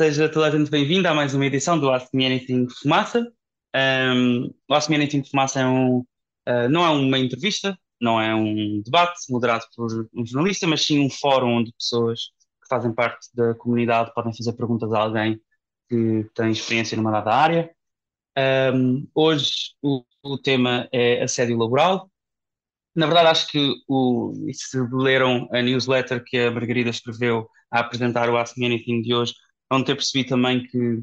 Seja toda a gente bem-vinda a mais uma edição do Ask Me Anything Fumaça. Um, o Ask Me Anything Fumaça é um, uh, não é uma entrevista, não é um debate moderado por um jornalista, mas sim um fórum onde pessoas que fazem parte da comunidade podem fazer perguntas a alguém que tem experiência numa dada área. Um, hoje o, o, tema é assédio laboral. Na verdade, acho que o, se leram a newsletter que a Margarida escreveu a apresentar o Ask Me Anything de hoje, vão ter percebido também que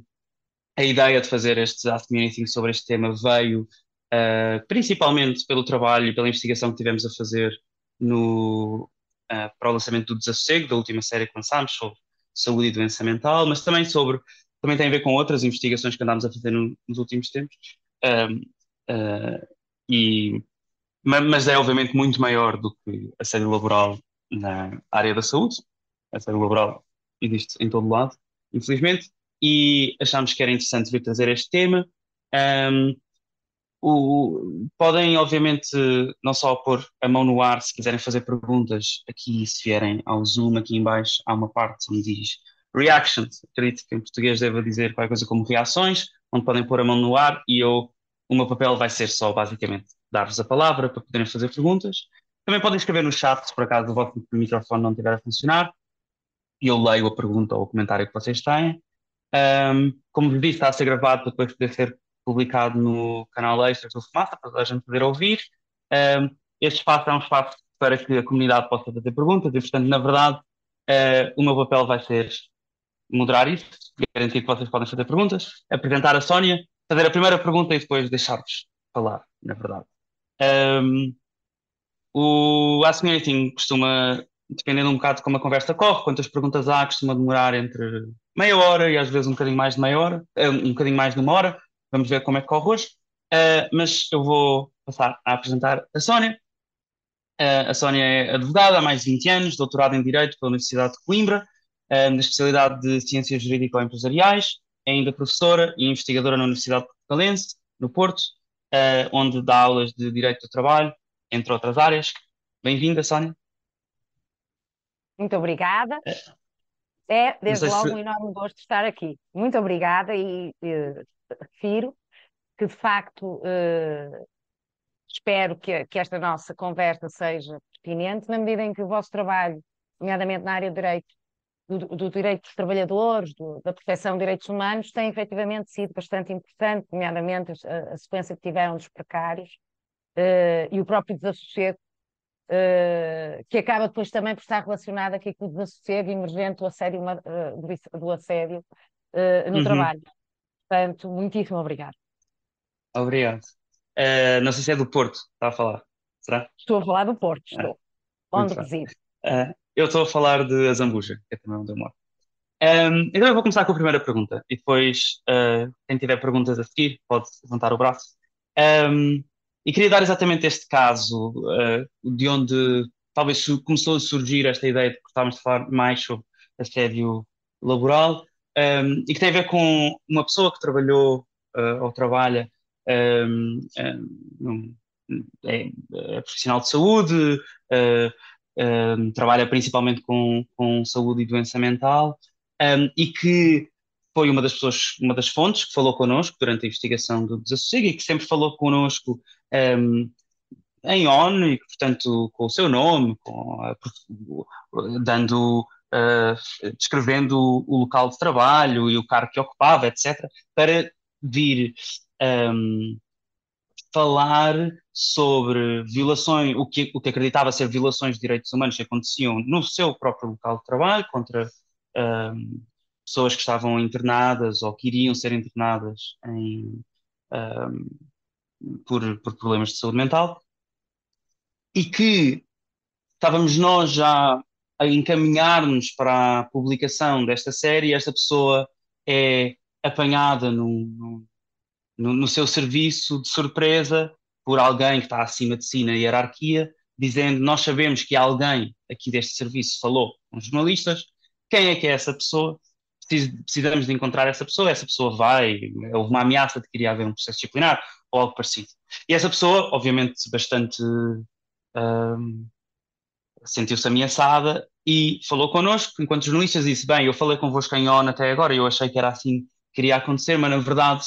a ideia de fazer este Ask Me Anything sobre este tema veio uh, principalmente pelo trabalho e pela investigação que tivemos a fazer no, uh, para o lançamento do Desassossego, da última série que lançámos sobre saúde e doença mental, mas também sobre também tem a ver com outras investigações que andámos a fazer no, nos últimos tempos. Um, uh, e, mas é obviamente muito maior do que a série laboral na área da saúde. A série laboral existe em todo lado, infelizmente, e achámos que era interessante vir trazer este tema. Um, o, podem, obviamente, não só pôr a mão no ar se quiserem fazer perguntas aqui, se vierem ao Zoom, aqui em baixo há uma parte onde diz reactions, acredito que em português deve dizer qualquer coisa como reações, onde podem pôr a mão no ar e eu, o meu papel vai ser só basicamente dar-vos a palavra para poderem fazer perguntas. Também podem escrever no chat se por acaso o vosso microfone não estiver a funcionar eu leio a pergunta ou o comentário que vocês têm. Um, como vos disse, está a ser gravado para depois poder ser publicado no canal Extras do Fumaça, para a gente poder ouvir. Um, este espaço é um espaço para que a comunidade possa fazer perguntas e, portanto, na verdade, uh, o meu papel vai ser moderar isso, garantir que vocês podem fazer perguntas, apresentar a Sónia, fazer a primeira pergunta e depois deixar-vos falar, na verdade. Um, o Ask Me Anything costuma, dependendo um bocado de como a conversa corre, quantas perguntas há, costuma demorar entre meia hora e às vezes um bocadinho mais de meia hora, eh, um bocadinho mais de uma hora. Vamos ver como é que corre hoje. Uh, mas eu vou passar a apresentar a Sónia. Uh, a Sónia é advogada há mais de 20 anos, doutorada em Direito pela Universidade de Coimbra, uh, na especialidade de Ciências Jurídico-Empresariais, é ainda professora e investigadora na Universidade Portugalense, no Porto, onde dá aulas de Direito do Trabalho, entre outras áreas. Bem-vinda, Sónia. Muito obrigada. É, desde logo, se... um enorme gosto de estar aqui. Muito obrigada e, e refiro que, de facto, uh, espero que, que, esta nossa conversa seja pertinente, na medida em que o vosso trabalho, nomeadamente na área de direito, do, do direito dos trabalhadores, do, da proteção de direitos humanos, tem efetivamente sido bastante importante, nomeadamente a, a sequência que tiveram dos precários uh, e o próprio desassossego, uh, que acaba depois também por estar relacionado aqui com o desassossego emergente do assédio, uh, do assédio no uhum. trabalho. Portanto, muitíssimo obrigado. Obrigado. não sei se é do Porto, está a falar, será? Estou a falar do Porto, estou. Ah, onde resido. Eu estou a falar de Azambuja, que é também onde eu moro. Um, então eu vou começar com a primeira pergunta e depois uh, quem tiver perguntas a seguir pode levantar o braço. Um, e queria dar exatamente este caso uh, de onde talvez começou a surgir esta ideia de que estávamos a falar mais sobre assédio laboral um, e que tem a ver com uma pessoa que trabalhou uh, ou trabalha um, é, é, profissional de saúde, uh, um, trabalha principalmente com, com saúde e doença mental, um, e que foi uma das pessoas, uma das fontes que falou connosco durante a investigação do desassossego e que sempre falou connosco um, em ON e, portanto, com o seu nome, a, dando, uh, descrevendo o local de trabalho e o cargo que ocupava, etc., para vir um, falar sobre violações, o que, o que acreditava ser violações de direitos humanos que aconteciam no seu próprio local de trabalho contra um, pessoas que estavam internadas ou que iriam ser internadas em, um, por, por problemas de saúde mental e que estávamos nós já a encaminhar-nos para a publicação desta série, esta pessoa é apanhada num, no, no seu serviço de surpresa por alguém que está acima de si na hierarquia, dizendo: Nós sabemos que alguém aqui deste serviço falou com jornalistas, quem é que é essa pessoa? Precisamos de encontrar essa pessoa. Essa pessoa vai, houve uma ameaça de que iria haver um processo disciplinar ou algo parecido. E essa pessoa, obviamente, bastante um, sentiu-se ameaçada e falou connosco, enquanto jornalistas, disse: Bem, eu falei convosco em ON até agora, eu achei que era assim que iria acontecer, mas na verdade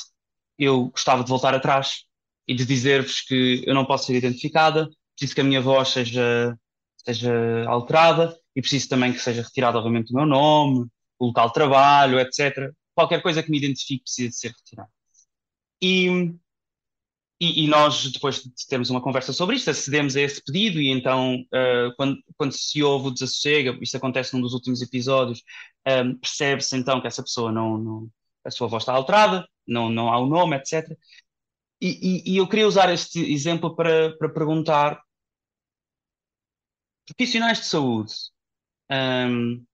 eu gostava de voltar atrás e de dizer-vos que eu não posso ser identificada, preciso que a minha voz seja, seja alterada e preciso também que seja retirado, obviamente, o meu nome, o local de trabalho, etc. Qualquer coisa que me identifique precisa de ser retirada. E e, e, nós, depois de termos uma conversa sobre isto, acedemos a esse pedido e então, uh, quando, quando se ouve o desassossego, isto acontece num dos últimos episódios, um, eh, percebe-se então que essa pessoa não, não, a sua voz está alterada, não, não há o nome, etc. E, e, e eu queria usar este exemplo para, para perguntar profissionais de saúde um,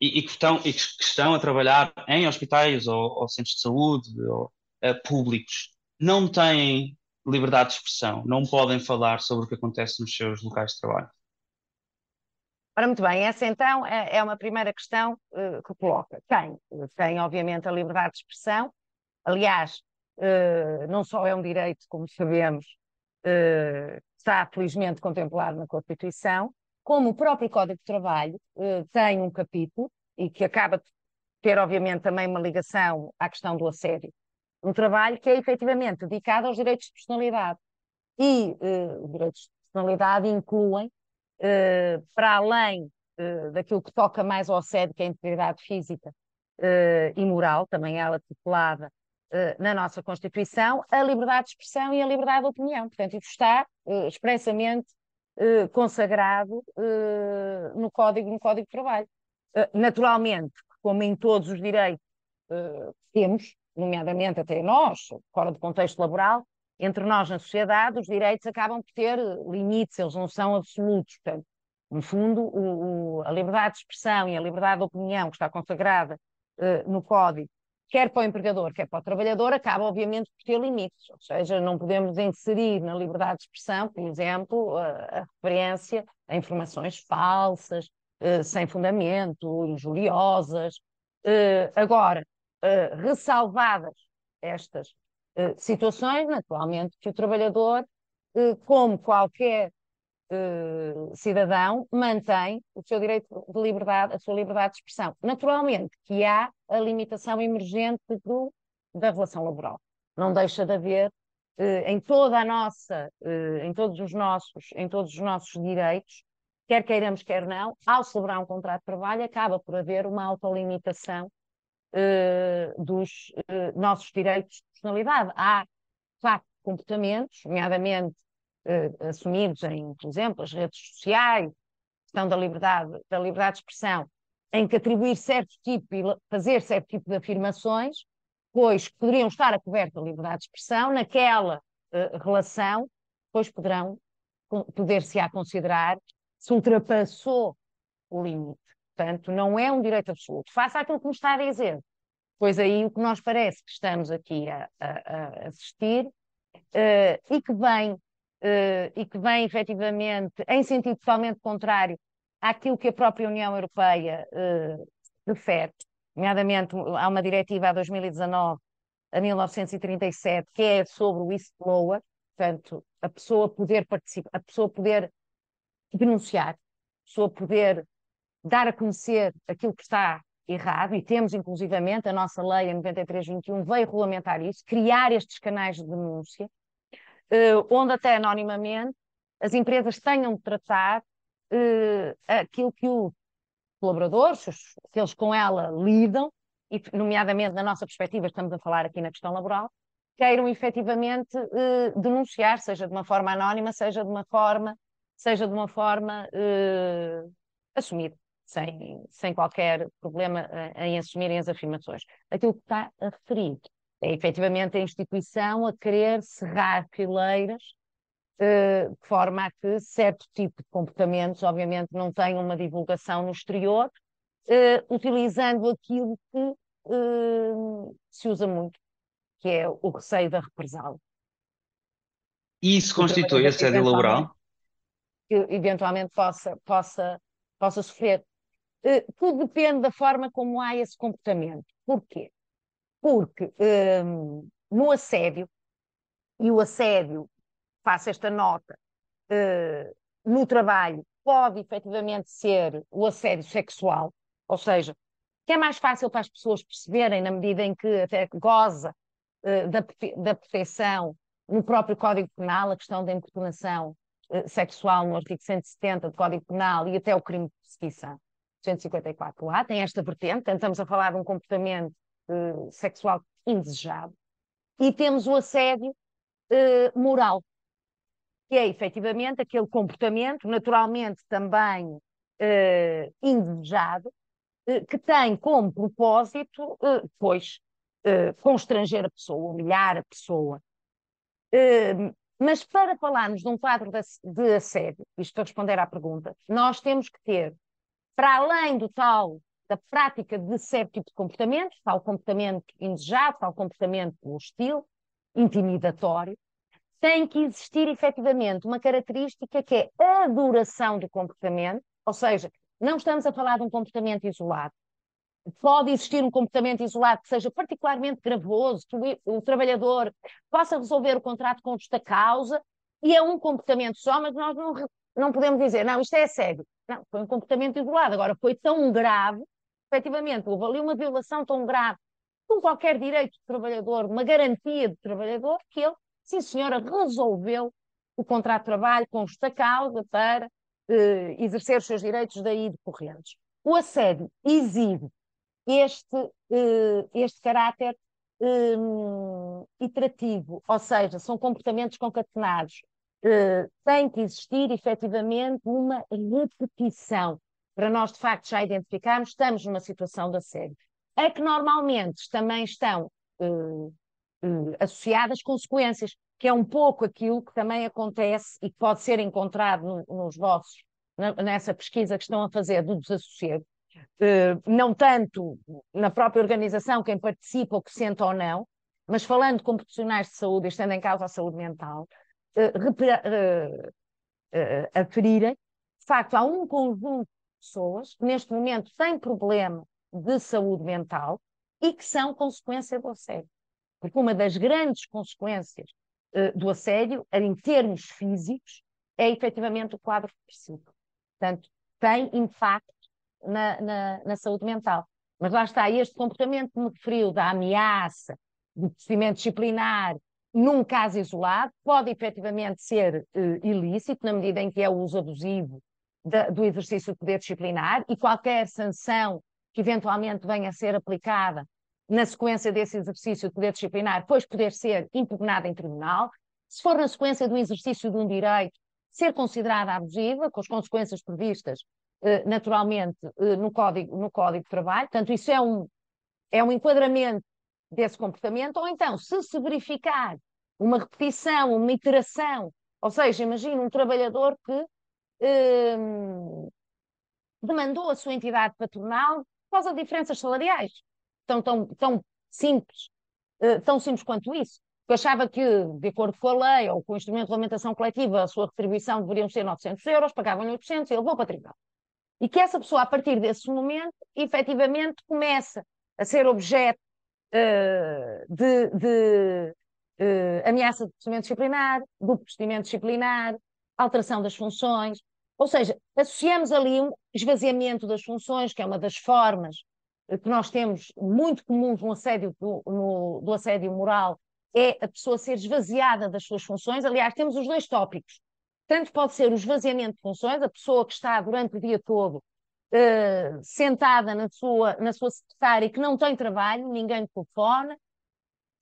e, e, que estão, e que estão a trabalhar em hospitais ou, ou centros de saúde ou, uh, públicos não têm liberdade de expressão, não podem falar sobre o que acontece nos seus locais de trabalho. Ora, muito bem, essa então é, é uma primeira questão uh, que coloca. Tem, tem, obviamente, a liberdade de expressão. Aliás, uh, não só é um direito, como sabemos, uh, está felizmente contemplado na Constituição, como o próprio Código de Trabalho tem um capítulo e que acaba de ter, obviamente, também uma ligação à questão do assédio um trabalho que é efetivamente dedicado aos direitos de personalidade. E uh, os direitos de personalidade incluem, uh, para além uh, daquilo que toca mais ao assédio, que é a integridade física e moral, também ela titulada na nossa Constituição, a liberdade de expressão e a liberdade de opinião. Portanto, isso está expressamente consagrado no Código, no Código de Trabalho. naturalmente, como em todos os direitos temos, nomeadamente até nós, fora do contexto laboral, entre nós na sociedade, os direitos acabam por ter limites, eles não são absolutos. Portanto, no fundo, o, o, a liberdade de expressão e a liberdade de opinião que está consagrada uh, no Código, quer para o empregador, quer para o trabalhador, acaba obviamente por ter limites. Ou seja, não podemos inserir na liberdade de expressão, por exemplo, a, a referência a informações falsas, uh, sem fundamento, injuriosas. Uh, agora, uh, ressalvadas estas uh, situações, naturalmente que o trabalhador, uh, como qualquer cidadão, mantém o seu direito de liberdade, a sua liberdade de expressão. Naturalmente que há a limitação emergente do, da relação laboral. Não deixa de haver em toda a nossa, em todos os nossos, em todos os nossos direitos, quer queiramos, quer não, ao celebrar um contrato de trabalho, acaba por haver uma autolimitação uh, dos uh, nossos direitos de personalidade. Há, de facto, comportamentos, nomeadamente uh, assumidos em, por exemplo, as redes sociais, questão da liberdade, da liberdade de expressão, em que atribuir certo tipo e fazer certo tipo de afirmações, pois poderiam estar a coberta da liberdade de expressão, naquela relação, pois poderão poder-se-á considerar se ultrapassou o limite. Portanto, não é um direito absoluto. Faça aquilo que me está a dizer. Pois aí o que nós parece que estamos aqui a, a, a assistir uh, e que vem, uh, e que vem efetivamente em sentido totalmente contrário àquilo que a própria União Europeia uh, refere, nomeadamente há uma diretiva a 2019 a 1937 que é sobre o whistleblower, portanto, a pessoa poder participar, a pessoa poder denunciar, a pessoa poder dar a conhecer aquilo que está errado, e temos inclusivamente a nossa lei, a 9321, veio regulamentar isso, criar estes canais de denúncia, uh, onde até anonimamente as empresas tenham de tratar uh, aquilo que os colaboradores, que eles com ela lidam, e nomeadamente na nossa perspectiva, estamos a falar aqui na questão laboral, queiram efetivamente uh, denunciar, seja de uma forma anónima, seja de uma forma, seja de uma forma assumida sem, sem qualquer problema eh, em assumirem as afirmações. Aquilo que está a referir é efetivamente a instituição a querer cerrar fileiras uh, de forma a que certo tipo de comportamentos, obviamente, não tenham uma divulgação no exterior, uh, utilizando aquilo que se usa muito, que é o receio da represália. E isso constitui assédio laboral? Que eventualmente possa, possa, possa sofrer. Uh, tudo depende da forma como há esse comportamento. Porquê? Porque um, ehm, no assédio, e o assédio, faço esta nota, uh, no trabalho pode efetivamente ser o assédio sexual, ou seja, que é mais fácil para as pessoas perceberem na medida em que até goza uh, da, da proteção no próprio Código Penal, a questão da importunação sexual no artigo 170 do Código Penal e até o crime de perseguição. 154 lá, tem esta vertente, estamos a falar de um comportamento uh, sexual indesejado, e temos o assédio uh, moral, que é efetivamente aquele comportamento, naturalmente também uh, indesejado, que tem como propósito, pois, constranger a pessoa, humilhar a pessoa. mas para falarmos de um quadro de assédio, isto para responder à pergunta, nós temos que ter para além do tal, da prática de certo tipo de comportamento, tal comportamento indesejado, tal comportamento hostil, intimidatório, tem que existir efetivamente uma característica que é a duração do comportamento, ou seja, não estamos a falar de um comportamento isolado. Pode existir um comportamento isolado que seja particularmente gravoso, que o, trabalhador possa resolver o contrato com justa causa, e é um comportamento só, mas nós não, não podemos dizer, não, isto é sério. Não, foi um comportamento isolado. Agora, foi tão grave, efetivamente, houve ali uma violação tão grave com qualquer direito do trabalhador, uma garantia do trabalhador, que ele, sim senhora, resolveu o contrato de trabalho com justa causa para eh, exercer os seus direitos daí decorrentes. O assédio exibe este, eh, este caráter eh, iterativo, ou seja, são comportamentos concatenados, uh, tem que existir efetivamente uma repetição para nós de facto já identificarmos estamos numa situação de assédio. É que normalmente também estão uh, uh, associadas consequências, que é um pouco aquilo que também acontece e que pode ser encontrado no, nos vossos, na, nessa pesquisa que estão a fazer do desassossego, Uh, não tanto na própria organização, quem participa ou que sente ou não, mas falando com profissionais de saúde, estando em causa a saúde mental, uh, aferirem, de facto, há um conjunto de pessoas que neste momento têm problema de saúde mental e que são consequência do assédio. Porque uma das grandes consequências uh, do assédio, em termos físicos, é efetivamente o quadro depressivo. Portanto, tem impacto na, na, na, saúde mental. Mas lá está, este comportamento que me referiu da ameaça, do procedimento disciplinar, num caso isolado, pode efetivamente ser uh, ilícito, na medida em que é o uso abusivo da, do exercício do poder disciplinar e qualquer sanção que eventualmente venha a ser aplicada na sequência desse exercício de poder disciplinar, depois poder ser impugnada em tribunal. Se for na sequência do exercício de um direito, ser considerada abusiva, com as consequências previstas uh, naturalmente uh, no, código, no Código de Trabalho. Portanto, isso é um, é um enquadramento desse comportamento, ou então, se se verificar uma repetição, uma iteração, ou seja, imagina um trabalhador que hum, demandou a sua entidade patronal por causa de diferenças salariais, tão, tão, tão simples, uh, tão simples quanto isso. Eu achava que, de acordo com a lei ou com o instrumento de lamentação coletiva, a sua retribuição deveriam ser 900 euros, pagavam-lhe 800 e ele levou para tribunal. E que essa pessoa, a partir desse momento, efetivamente começa a ser objeto uh, de, de uh, ameaça de procedimento disciplinar, do procedimento disciplinar, alteração das funções, ou seja, associamos ali um esvaziamento das funções, que é uma das formas uh, que nós temos muito comuns no assédio, do, no, do assédio moral, é a pessoa ser esvaziada das suas funções. Aliás, temos os dois tópicos. Tanto pode ser o esvaziamento de funções, a pessoa que está durante o dia todo Uh, sentada na sua, na sua secretária que não tem trabalho, ninguém telefona,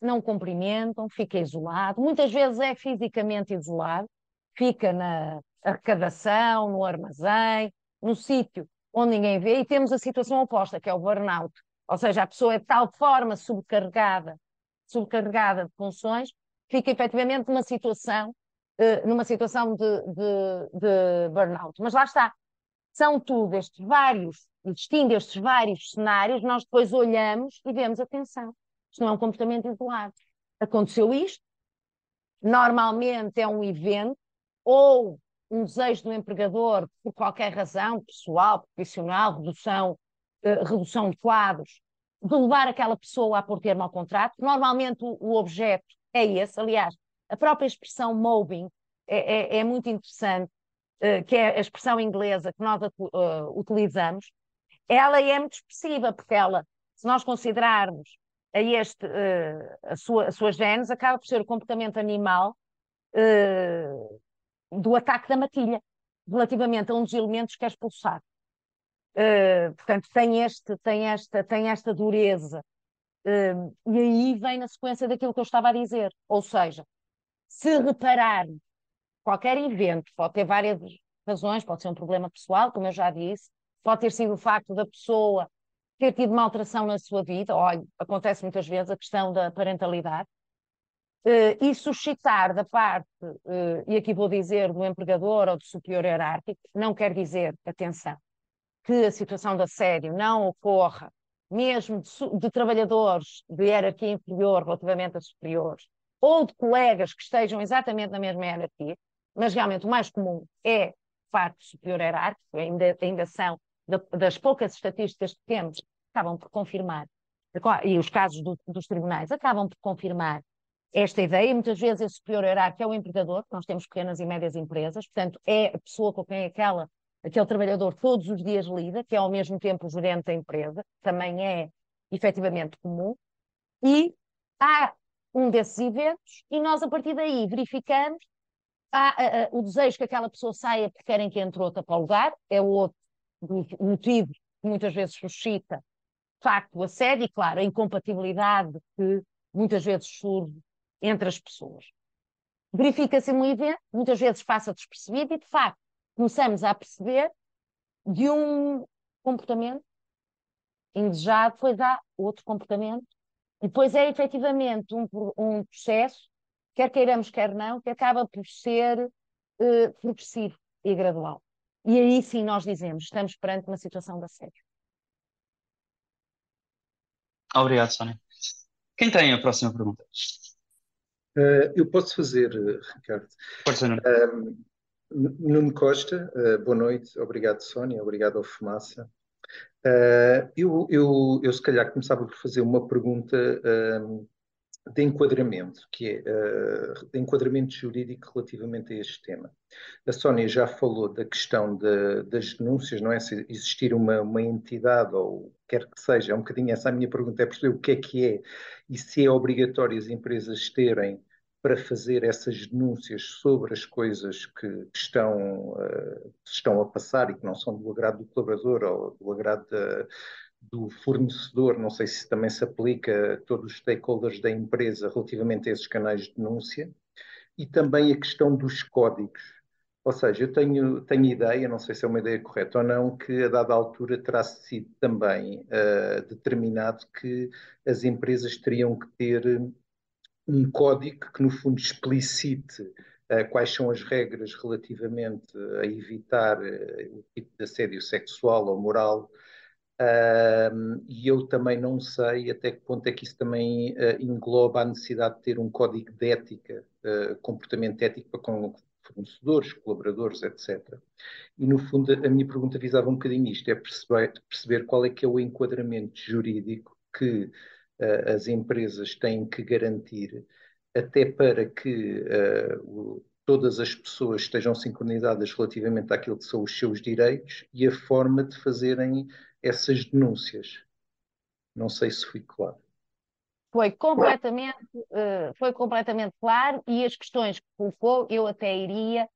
não cumprimentam, fica isolado. Muitas vezes é fisicamente isolado, fica na arrecadação, no armazém, no sítio onde ninguém vê, e temos a situação oposta, que é o burnout. Ou seja, a pessoa é de tal forma sobrecarregada, sobrecarregada de funções, fica efetivamente numa situação, uh, numa situação de, de, de burnout. Mas lá está, são tudo estes vários, existindo estes vários cenários, nós depois olhamos e vemos, atenção, isto não é um comportamento isolado. Aconteceu isto, normalmente é um evento ou um desejo do empregador, por qualquer razão, pessoal, profissional, redução, uh, redução de quadros, de levar aquela pessoa a pôr termo ao contrato. Normalmente o, o objeto é esse. Aliás, a própria expressão mobbing é, é, é muito interessante que é a expressão inglesa que nós uh, utilizamos, ela é muito expressiva, porque ela, se nós considerarmos a este, a, sua, a sua genes, acaba por ser o comportamento animal do ataque da matilha, relativamente a um dos elementos que é expulsado. Uh, portanto, tem, este, tem, esta, tem esta dureza. Uh, e aí vem na sequência daquilo que eu estava a dizer. Ou seja, se repararmos, qualquer evento pode ter várias razões, pode ser um problema pessoal, como eu já disse, pode ter sido o facto da pessoa ter tido uma alteração na sua vida, olha, acontece muitas vezes a questão da parentalidade, uh, e suscitar da parte, uh, e aqui vou dizer do empregador ou do superior hierárquico, não quer dizer, atenção, que a situação de assédio não ocorra, mesmo de, de trabalhadores de hierarquia inferior relativamente a superiores, ou de colegas que estejam exatamente na mesma hierarquia, mas realmente o mais comum é facto superior hierárquico, ainda, ainda são das poucas estatísticas que temos, acabam por confirmar, e os casos do, dos tribunais acabam por confirmar esta ideia, muitas vezes esse superior hierárquico é o empregador, nós temos pequenas e médias empresas, portanto é a pessoa com quem aquela, aquele trabalhador todos os dias lida, que é ao mesmo tempo o gerente da empresa, também é efetivamente comum, e há um desses eventos e nós a partir daí verificamos há, o desejo que aquela pessoa saia porque querem que entre outra para o lugar, é outro motivo que muitas vezes suscita de facto o assédio e claro, a incompatibilidade que muitas vezes surge entre as pessoas. Verifica-se um evento, muitas vezes passa despercebido, e de facto começamos a perceber de um comportamento indesejado, depois há outro comportamento, e depois é efetivamente um, um processo, quer queiramos, quer não, que acaba por ser uh, progressivo e gradual. E aí sim nós dizemos, estamos perante uma situação de assédio. Obrigado, Sónia. Quem tem a próxima pergunta? Uh, eu posso fazer, uh, Ricardo. Pode ser, um, Nuno Costa, uh, boa noite, obrigado Sónia, obrigado ao Fumaça. eu, eu, eu se calhar começava por fazer uma pergunta de enquadramento, que é uh, enquadramento jurídico relativamente a este tema. A Sónia já falou da questão de, das denúncias, não é? Se existir uma, uma entidade ou quer que seja, é um bocadinho essa a minha pergunta, é perceber o que é que é e se é obrigatório as empresas terem para fazer essas denúncias sobre as coisas que, que estão, uh, estão a passar e que não são do agrado do colaborador ou do agrado da do fornecedor, não sei se também se aplica a todos os stakeholders da empresa relativamente a esses canais de denúncia, e também a questão dos códigos. Ou seja, eu tenho, tenho ideia, não sei se é uma ideia correta ou não, que a dada altura terá sido também uh, determinado que as empresas teriam que ter um código que, no fundo, explicite uh, quais são as regras relativamente a evitar uh, o tipo de assédio sexual ou moral E eu também não sei até que ponto é que isso também uh, engloba a necessidade de ter um código de ética, uh, comportamento ético para com fornecedores, colaboradores, etc. E no fundo a minha pergunta visava um bocadinho isto, é perceber, perceber qual é que é o enquadramento jurídico que ah, as empresas têm que garantir até para que o, todas as pessoas estejam sincronizadas relativamente àquilo que são os seus direitos e a forma de fazerem essas denúncias. Não sei se fui claro. Foi completamente, uh, foi completamente claro e as questões que colocou eu até iria,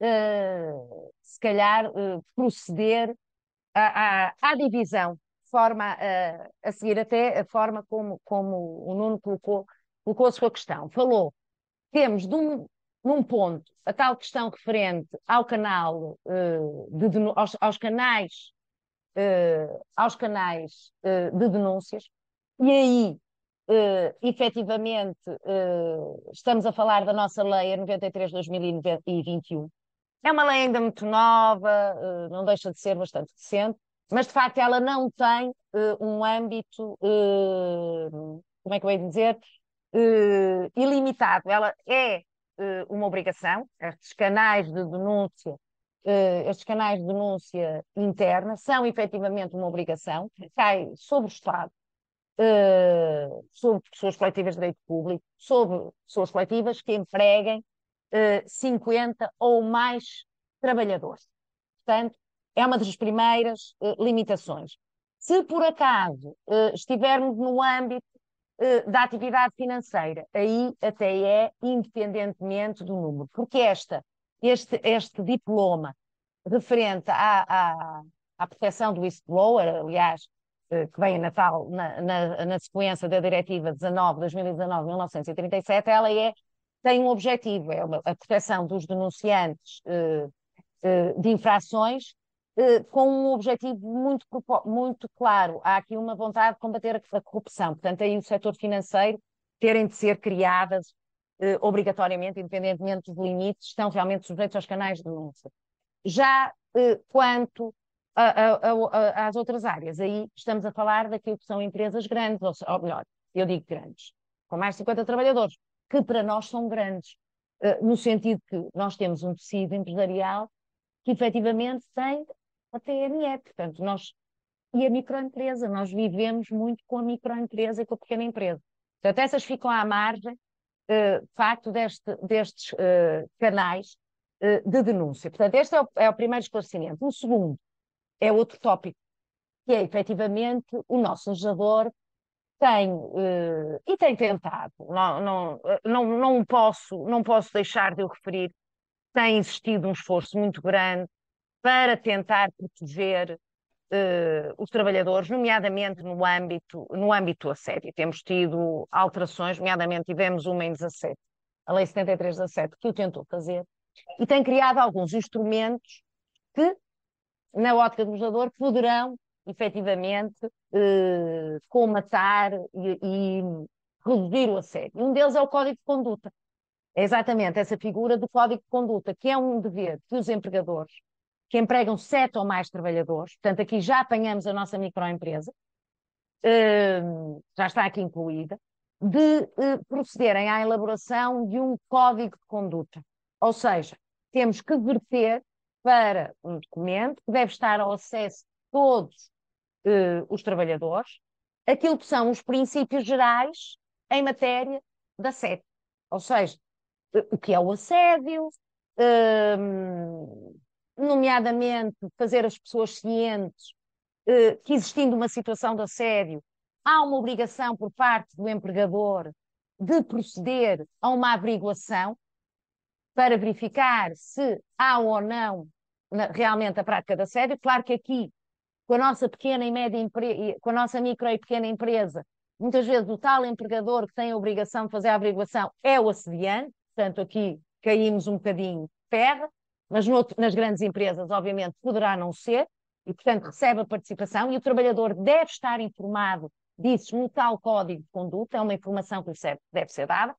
uh, se calhar, uh, proceder à, à, à, divisão, forma a seguir até a forma como, como o Nuno colocou, colocou a sua questão. Falou, temos de um, num ponto a tal questão referente ao canal, de, aos, aos canais uh, aos canais uh, de denúncias, e aí, uh, efetivamente, uh, estamos a falar da nossa lei 93 2021. É uma lei ainda muito nova, não deixa de ser bastante recente, mas de facto ela não tem um âmbito, como é que eu ia dizer, ilimitado. Ela é uma obrigação, estes canais de denúncia uh, estes canais de denúncia interna são efetivamente uma obrigação cai sobre o Estado, uh, sobre pessoas coletivas de direito público, sobre pessoas coletivas que empreguem uh, eh, 50 ou mais trabalhadores. Portanto, é uma das primeiras limitações. Se por acaso estivermos no âmbito da atividade financeira, aí até é independentemente do número, porque esta, este, este diploma referente à, à, à proteção do whistleblower, aliás, que vem na, tal, na, na, na sequência da Diretiva 19, 2019-1937, ela é, tem um objetivo, é a proteção dos denunciantes de infrações eh, com um objetivo muito, muito claro. Há aqui uma vontade de combater a corrupção. Portanto, aí o setor financeiro terem de ser criadas eh, obrigatoriamente, independentemente dos limites, estão realmente sujeitos aos canais de denúncia. Já eh, quanto a, a, a, às outras áreas, aí estamos a falar daquilo que são empresas grandes, ou, ou melhor, eu digo grandes, com mais de 50 trabalhadores, que para nós são grandes, no sentido que nós temos um tecido empresarial que efetivamente tem a TME. Portanto, nós. E a microempresa, nós vivemos muito com a microempresa e com a pequena empresa. Portanto, essas ficam à margem, de facto, deste, destes uh, canais uh, de denúncia. Portanto, este é o, é o primeiro esclarecimento. O segundo é outro tópico, que é efetivamente o nosso legislador tem uh, e tem tentado, não, não, não, não, posso, não posso deixar de o referir, tem existido um esforço muito grande para tentar proteger uh, os trabalhadores, nomeadamente no âmbito, no âmbito assédio. Temos tido alterações, nomeadamente tivemos uma em 17, a Lei 7317, que o tentou fazer, e tem criado alguns instrumentos que, na ótica do legislador, poderão efetivamente eh, comatar e, e reduzir o assédio. Um deles é o Código de Conduta. É exatamente essa figura do Código de Conduta, que é um dever que os empregadores que empregam sete ou mais trabalhadores, portanto, aqui já apanhamos a nossa microempresa, uh, já está aqui incluída, de uh, procederem à elaboração de um código de conduta. Ou seja, temos que verter para um documento que deve estar ao acesso de todos uh, os trabalhadores aquilo que são os princípios gerais em matéria da sete. Ou seja, o que é o assédio, nomeadamente fazer as pessoas cientes eh, que existindo uma situação de assédio, há uma obrigação por parte do empregador de proceder a uma averiguação para verificar se há ou não na, realmente a prática de assédio. Claro que aqui, com a nossa pequena e média empresa, com a nossa micro e pequena empresa, muitas vezes o tal empregador que tem a obrigação de fazer a averiguação é o assediante, portanto aqui caímos um bocadinho de terra, mas no, nas grandes empresas, obviamente, poderá não ser, e, portanto, recebe a participação, e o trabalhador deve estar informado disso no tal código de conduta, é uma informação que lhe deve ser dada.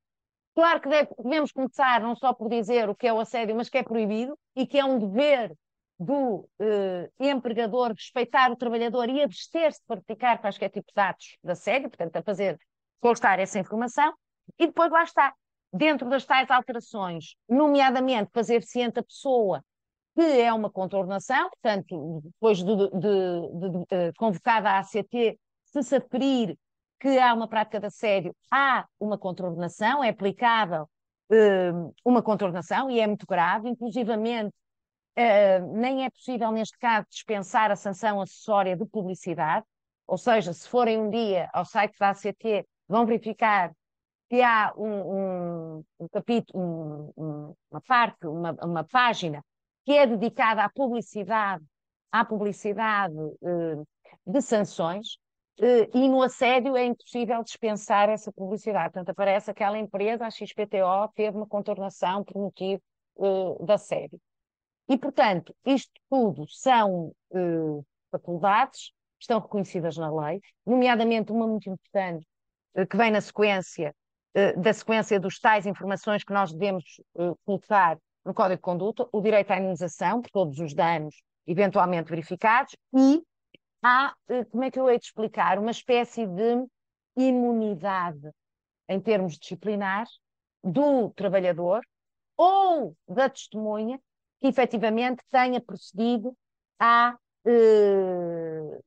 Claro que deve, devemos começar não só por dizer o que é o assédio, mas que é proibido e que é um dever do eh, empregador respeitar o trabalhador e abster-se de praticar quaisquer tipos de atos de assédio, portanto, a fazer constar essa informação, e depois lá está dentro das tais alterações, nomeadamente fazer ciente a pessoa que é uma contornação, portanto, depois de, de, de, de eh, convocada a ACT, se se aferir que há uma prática de assédio, há uma contornação, é aplicável uh, uma contornação e é muito grave, inclusivamente uh, nem é possível, neste caso, dispensar a sanção acessória de publicidade, ou seja, se forem um dia ao site da ACT, vão verificar que há um, um, um capítulo, um, uma parte, uma, uma, página que é dedicada à publicidade, à publicidade eh, de sanções, eh, e no assédio é impossível dispensar essa publicidade. Portanto, aparece aquela empresa, a XPTO, teve uma contornação por motivo eh, de assédio. E, portanto, isto tudo são eh, faculdades que estão reconhecidas na lei, nomeadamente uma muito importante, que vem na sequência da sequência dos tais informações que nós devemos uh, colocar no Código de Conduta, o direito à indenização por todos os danos eventualmente verificados e há, uh, como é que eu hei de explicar, uma espécie de imunidade em termos disciplinares do trabalhador ou da testemunha que efetivamente tenha procedido à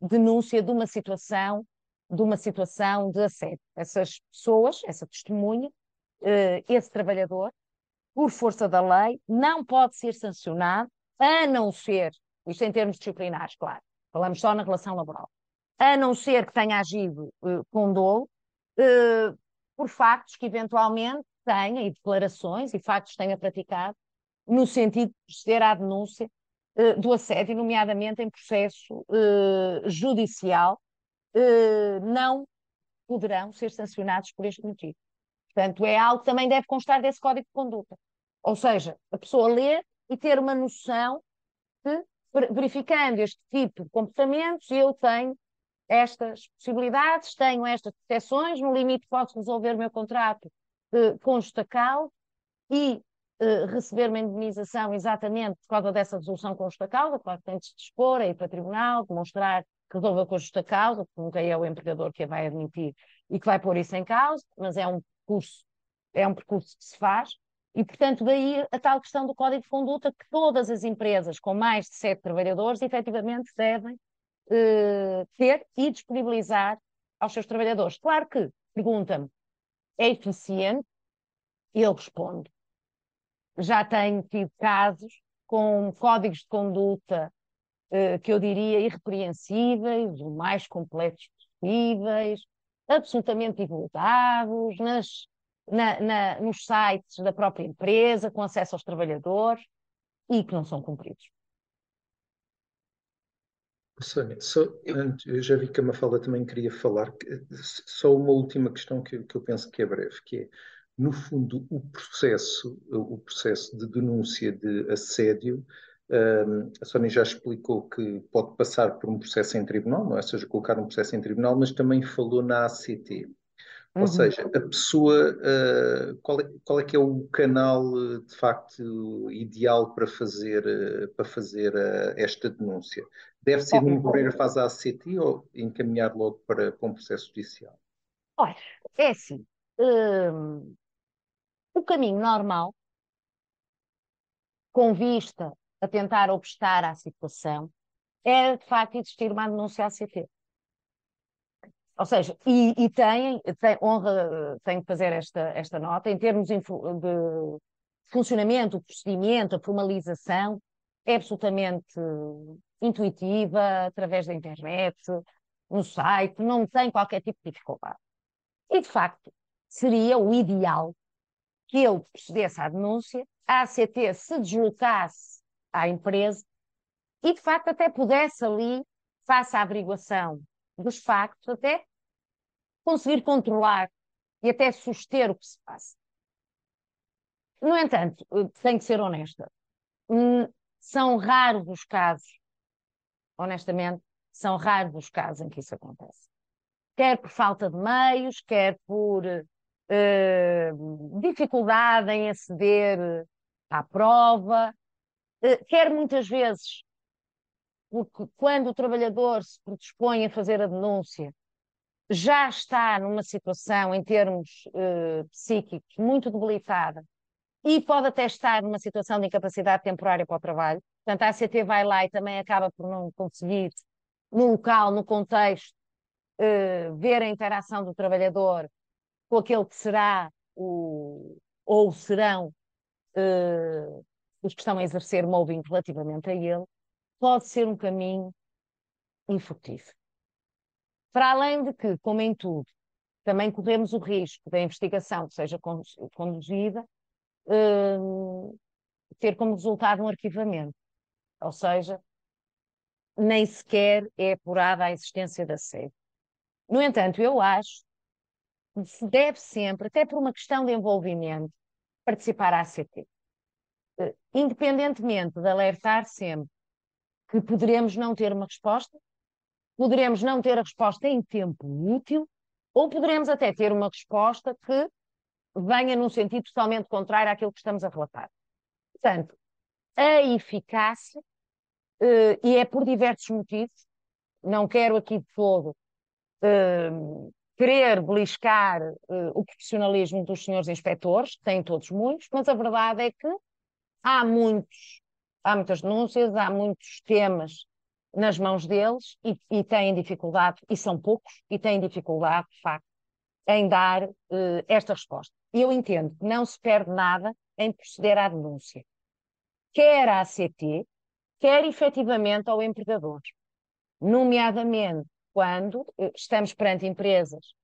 denúncia de uma situação de uma situação de assédio. Essas pessoas, essa testemunha, eh, esse trabalhador, por força da lei, não pode ser sancionado a não ser, isto em termos disciplinares, claro, falamos só na relação laboral, a não ser que tenha agido uh, com dolo, uh, por factos que eventualmente tenha, e declarações e factos tenha praticado, no sentido de proceder à denúncia do assédio, nomeadamente em processo judicial, não poderão ser sancionados por este motivo. Portanto, é algo que também deve constar desse código de conduta. Ou seja, a pessoa ler e ter uma noção de, verificando este tipo de comportamentos, eu tenho estas possibilidades, tenho estas proteções, no limite posso resolver o meu contrato eh, com justa causa e eh, receber uma indemnização exatamente por causa dessa resolução com justa causa, claro que tem de se dispor, a ir para o tribunal, demonstrar que resolveu com justa causa, porque nunca é o empregador que a vai admitir e que vai pôr isso em causa, mas é um percurso, é um percurso que se faz, e, portanto, daí a tal questão do código de conduta que todas as empresas com mais de sete trabalhadores efetivamente devem eh, ter e disponibilizar aos seus trabalhadores. Claro que, pergunta-me, é eficiente? Eu respondo. Já tenho tido casos com códigos de conduta que eu diria irrepreensíveis, o mais completos possíveis, absolutamente divulgados nas, na, na, nos sites da própria empresa, com acesso aos trabalhadores e que não são cumpridos. Sónia, só, eu já vi que a Mafalda também queria falar, só uma última questão que, que eu penso que é breve, que é, no fundo, o processo, o processo de denúncia de assédio a Sónia já explicou que pode passar por um processo em tribunal, não é? Ou seja, colocar um processo em tribunal, mas também falou na ACT. Ou uhum. seja, a pessoa, uh, qual, é, qual é que é o canal de facto ideal para fazer, uh, para fazer esta denúncia? Deve ser numa primeira fase a ACT ou encaminhar logo para, para um processo judicial? Olha, é assim. Hum, o caminho normal, com vista a tentar obstar à situação, é de facto existir uma denúncia ACT. Ou seja, e, e tem, tem, honra, tenho que fazer esta, esta nota, em termos de funcionamento, o procedimento, a formalização, é absolutamente intuitiva, através da internet, no site, não tem qualquer tipo de dificuldade. E, de facto, seria o ideal que ele procedesse à denúncia, a ACT se deslocasse à empresa e, de facto, até pudesse ali, face à averiguação dos factos, até conseguir controlar e até suster o que se passa. No entanto, tenho que ser honesta, hum, são raros os casos, honestamente, são raros os casos em que isso acontece. Quer por falta de meios, quer por uh, dificuldade em aceder à prova, eh, quer muitas vezes, porque quando o trabalhador se predispõe a fazer a denúncia, já está numa situação, em termos uh, psíquicos, muito debilitada e pode até estar numa situação de incapacidade temporária para o trabalho. Portanto, a ACT vai lá e também acaba por não conseguir, no local, no contexto, uh, ver a interação do trabalhador com aquele que será o, ou serão uh, os que estão a exercer mobbing relativamente a ele, pode ser um caminho infrutífero. Para além de que, como em tudo, também corremos o risco da investigação que seja conduzida uh, ter como resultado um arquivamento. Ou seja, nem sequer é apurada a existência da sede. No entanto, eu acho que se deve sempre, até por uma questão de envolvimento, participar à ACT independentemente de alertar sempre que poderemos não ter uma resposta, poderemos não ter a resposta em tempo útil, ou poderemos até ter uma resposta que venha num sentido totalmente contrário àquilo que estamos a relatar. Portanto, a eficácia, uh, e é por diversos motivos, não quero aqui de todo uh, querer beliscar o profissionalismo dos senhores inspectores, têm todos muitos, mas a verdade é que há muitos, há muitas denúncias, há muitos temas nas mãos deles e, e têm dificuldade, e são poucos, e têm dificuldade, de facto, em dar uh, esta resposta. Eu entendo que não se perde nada em proceder à denúncia. Quer a ACT, quer efetivamente ao empregador, nomeadamente quando eh, estamos perante empresas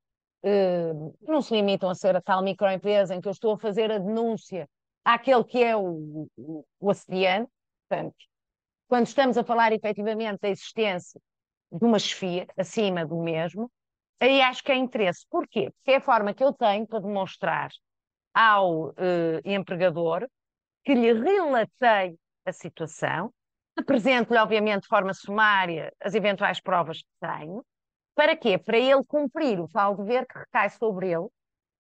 uh, não se limitam a ser a tal microempresa em que eu estou a fazer a denúncia àquele que é o, o, o assediante, portanto, quando estamos a falar efetivamente da existência de uma chefia acima do mesmo, aí acho que é interesse. Porquê? Porque é a forma que eu tenho para demonstrar ao uh, empregador que lhe relatei a situação, apresento-lhe, obviamente, de forma sumária as eventuais provas que tenho, para quê? Para ele cumprir o tal dever que recai sobre ele,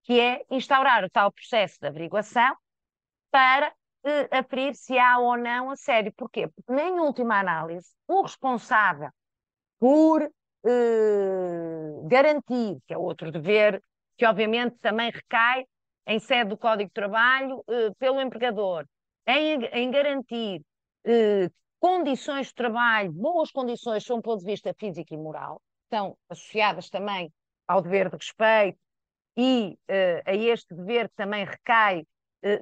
que é instaurar o tal processo de averiguação para uh, aferir se há ou não assédio. Porquê? Porque, nem última análise, o responsável por uh, garantir, que é outro dever, que obviamente também recai em sede do Código de Trabalho uh, pelo empregador, em, em garantir condições de trabalho, boas condições, sob um ponto de vista físico e moral, estão associadas também ao dever de respeito e uh, a este dever que também recai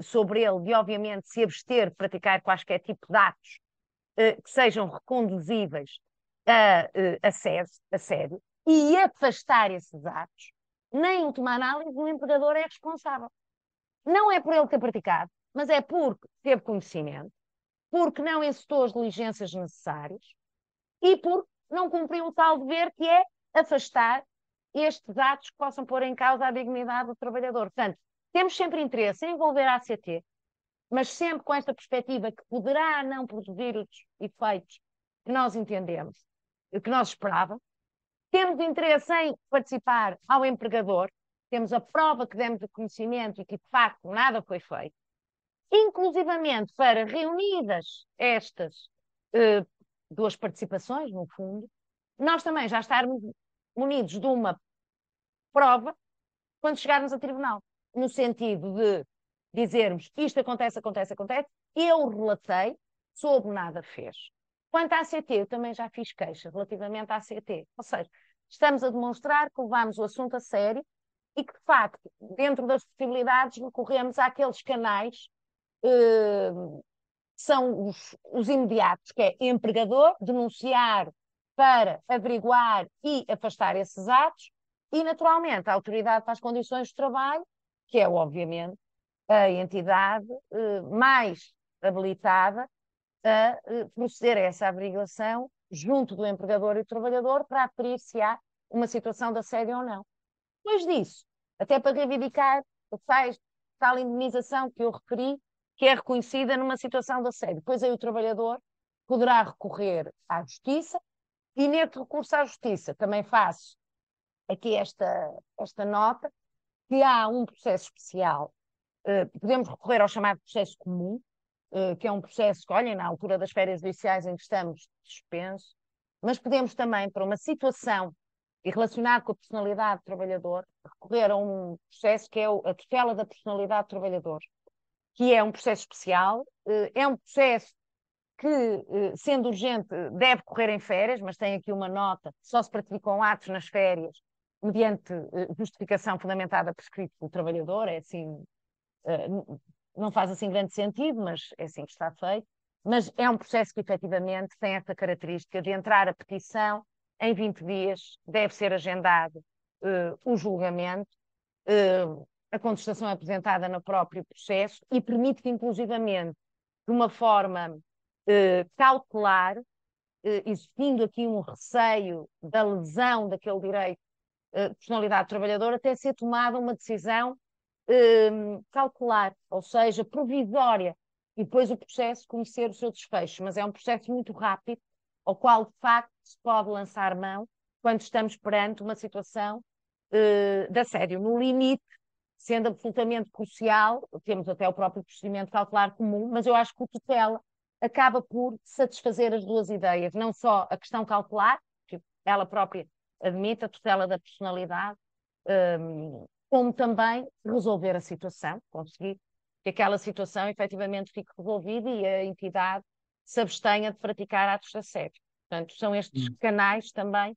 sobre ele de, obviamente, se abster de praticar quaisquer tipo de atos uh, que sejam reconduzíveis a, a, sério, a sério e afastar esses atos, nem última análise, o empregador é responsável. Não é por ele ter praticado, mas é porque teve conhecimento, porque não executou as diligências necessárias e porque não cumpriu o tal dever que é afastar estes atos que possam pôr em causa a dignidade do trabalhador. Portanto, temos sempre interesse em envolver a ACT, mas sempre com esta perspectiva que poderá não produzir os efeitos que nós entendemos, que nós esperávamos. Temos interesse em participar ao empregador, temos a prova que demos de conhecimento e que, de facto, nada foi feito. Inclusivamente para reunidas estas eh, duas participações, no fundo, nós também já estarmos munidos de uma prova quando chegarmos a tribunal, no sentido de dizermos isto acontece, acontece, acontece, eu relatei, soube nada fez. Quanto à ACT, eu também já fiz queixa relativamente à ACT, ou seja, estamos a demonstrar que levamos o assunto a sério e que, de facto, dentro das possibilidades, recorremos àqueles canais eh, são os, os imediatos, que é empregador, denunciar para averiguar e afastar esses atos, e, naturalmente, a Autoridade para as Condições de Trabalho, que é, obviamente, a entidade eh, mais habilitada a eh, proceder a essa averiguação junto do empregador e do trabalhador para aferir se há uma situação de assédio ou não. Depois disso, até para reivindicar o tal indemnização que eu referi, que é reconhecida numa situação de assédio. Depois aí o trabalhador poderá recorrer à justiça e nesse recurso à justiça também faço aqui esta, esta nota que há um processo especial. Uh, podemos recorrer ao chamado processo comum, uh, que é um processo que, olhem, na altura das férias judiciais em que estamos suspenso, mas podemos também, para uma situação e relacionado com a personalidade do trabalhador, recorrer a um processo que é a tutela da personalidade do trabalhador, que é um processo especial, eh, é um processo que, sendo urgente, deve correr em férias, mas tem aqui uma nota, só se praticam atos nas férias, mediante eh, justificação fundamentada por escrito pelo trabalhador, é assim, não faz assim grande sentido, mas é assim que está feito. Mas é um processo que efetivamente tem esta característica de entrar a petição em 20 dias, deve ser agendado uh, o julgamento, uh, a contestação é apresentada no próprio processo e permite que, inclusivamente, de uma forma eh, cautelar, eh, existindo aqui um receio da lesão daquele direito eh, personalidade trabalhadora, até ser tomada uma decisão ehm, cautelar, ou seja, provisória, e depois o processo conhecer o seu desfecho. Mas é um processo muito rápido, ao qual, de facto, se pode lançar mão quando estamos perante uma situação uh, de assédio. No limite, sendo absolutamente crucial, temos até o próprio procedimento cautelar comum, mas eu acho que o tutela acaba por satisfazer as duas ideias, não só a questão cautelar, que ela própria admite, a tutela da personalidade, um, como também resolver a situação, conseguir que aquela situação efetivamente fique resolvida e a entidade se abstenha de praticar atos de assédio. Portanto, são estes hum. canais também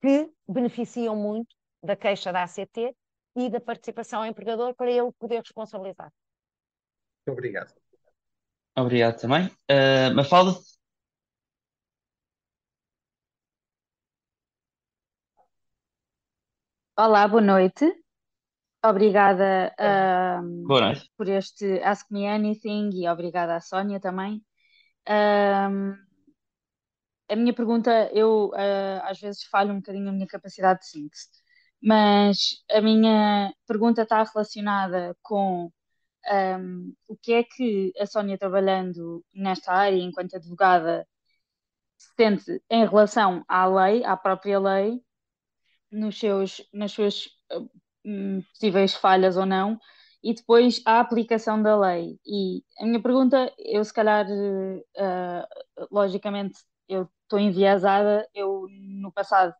que beneficiam muito da queixa da ACT e da participação ao empregador para ele poder responsabilizar. Obrigado. Obrigado também. Uh, Mafalda? Olá, boa noite. Obrigada, Boa noite. por este Ask Me Anything e obrigada à Sónia também. a minha pergunta, eu ah, às vezes falho um bocadinho a minha capacidade de síntese, mas a minha pergunta está relacionada com o que é que a Sónia, trabalhando nesta área enquanto advogada, sente em relação à lei, à própria lei, nos seus, nas suas uh, possíveis falhas ou não, e depois a aplicação da lei. E a minha pergunta, eu se calhar, uh, logicamente, eu estou enviesada, eu no passado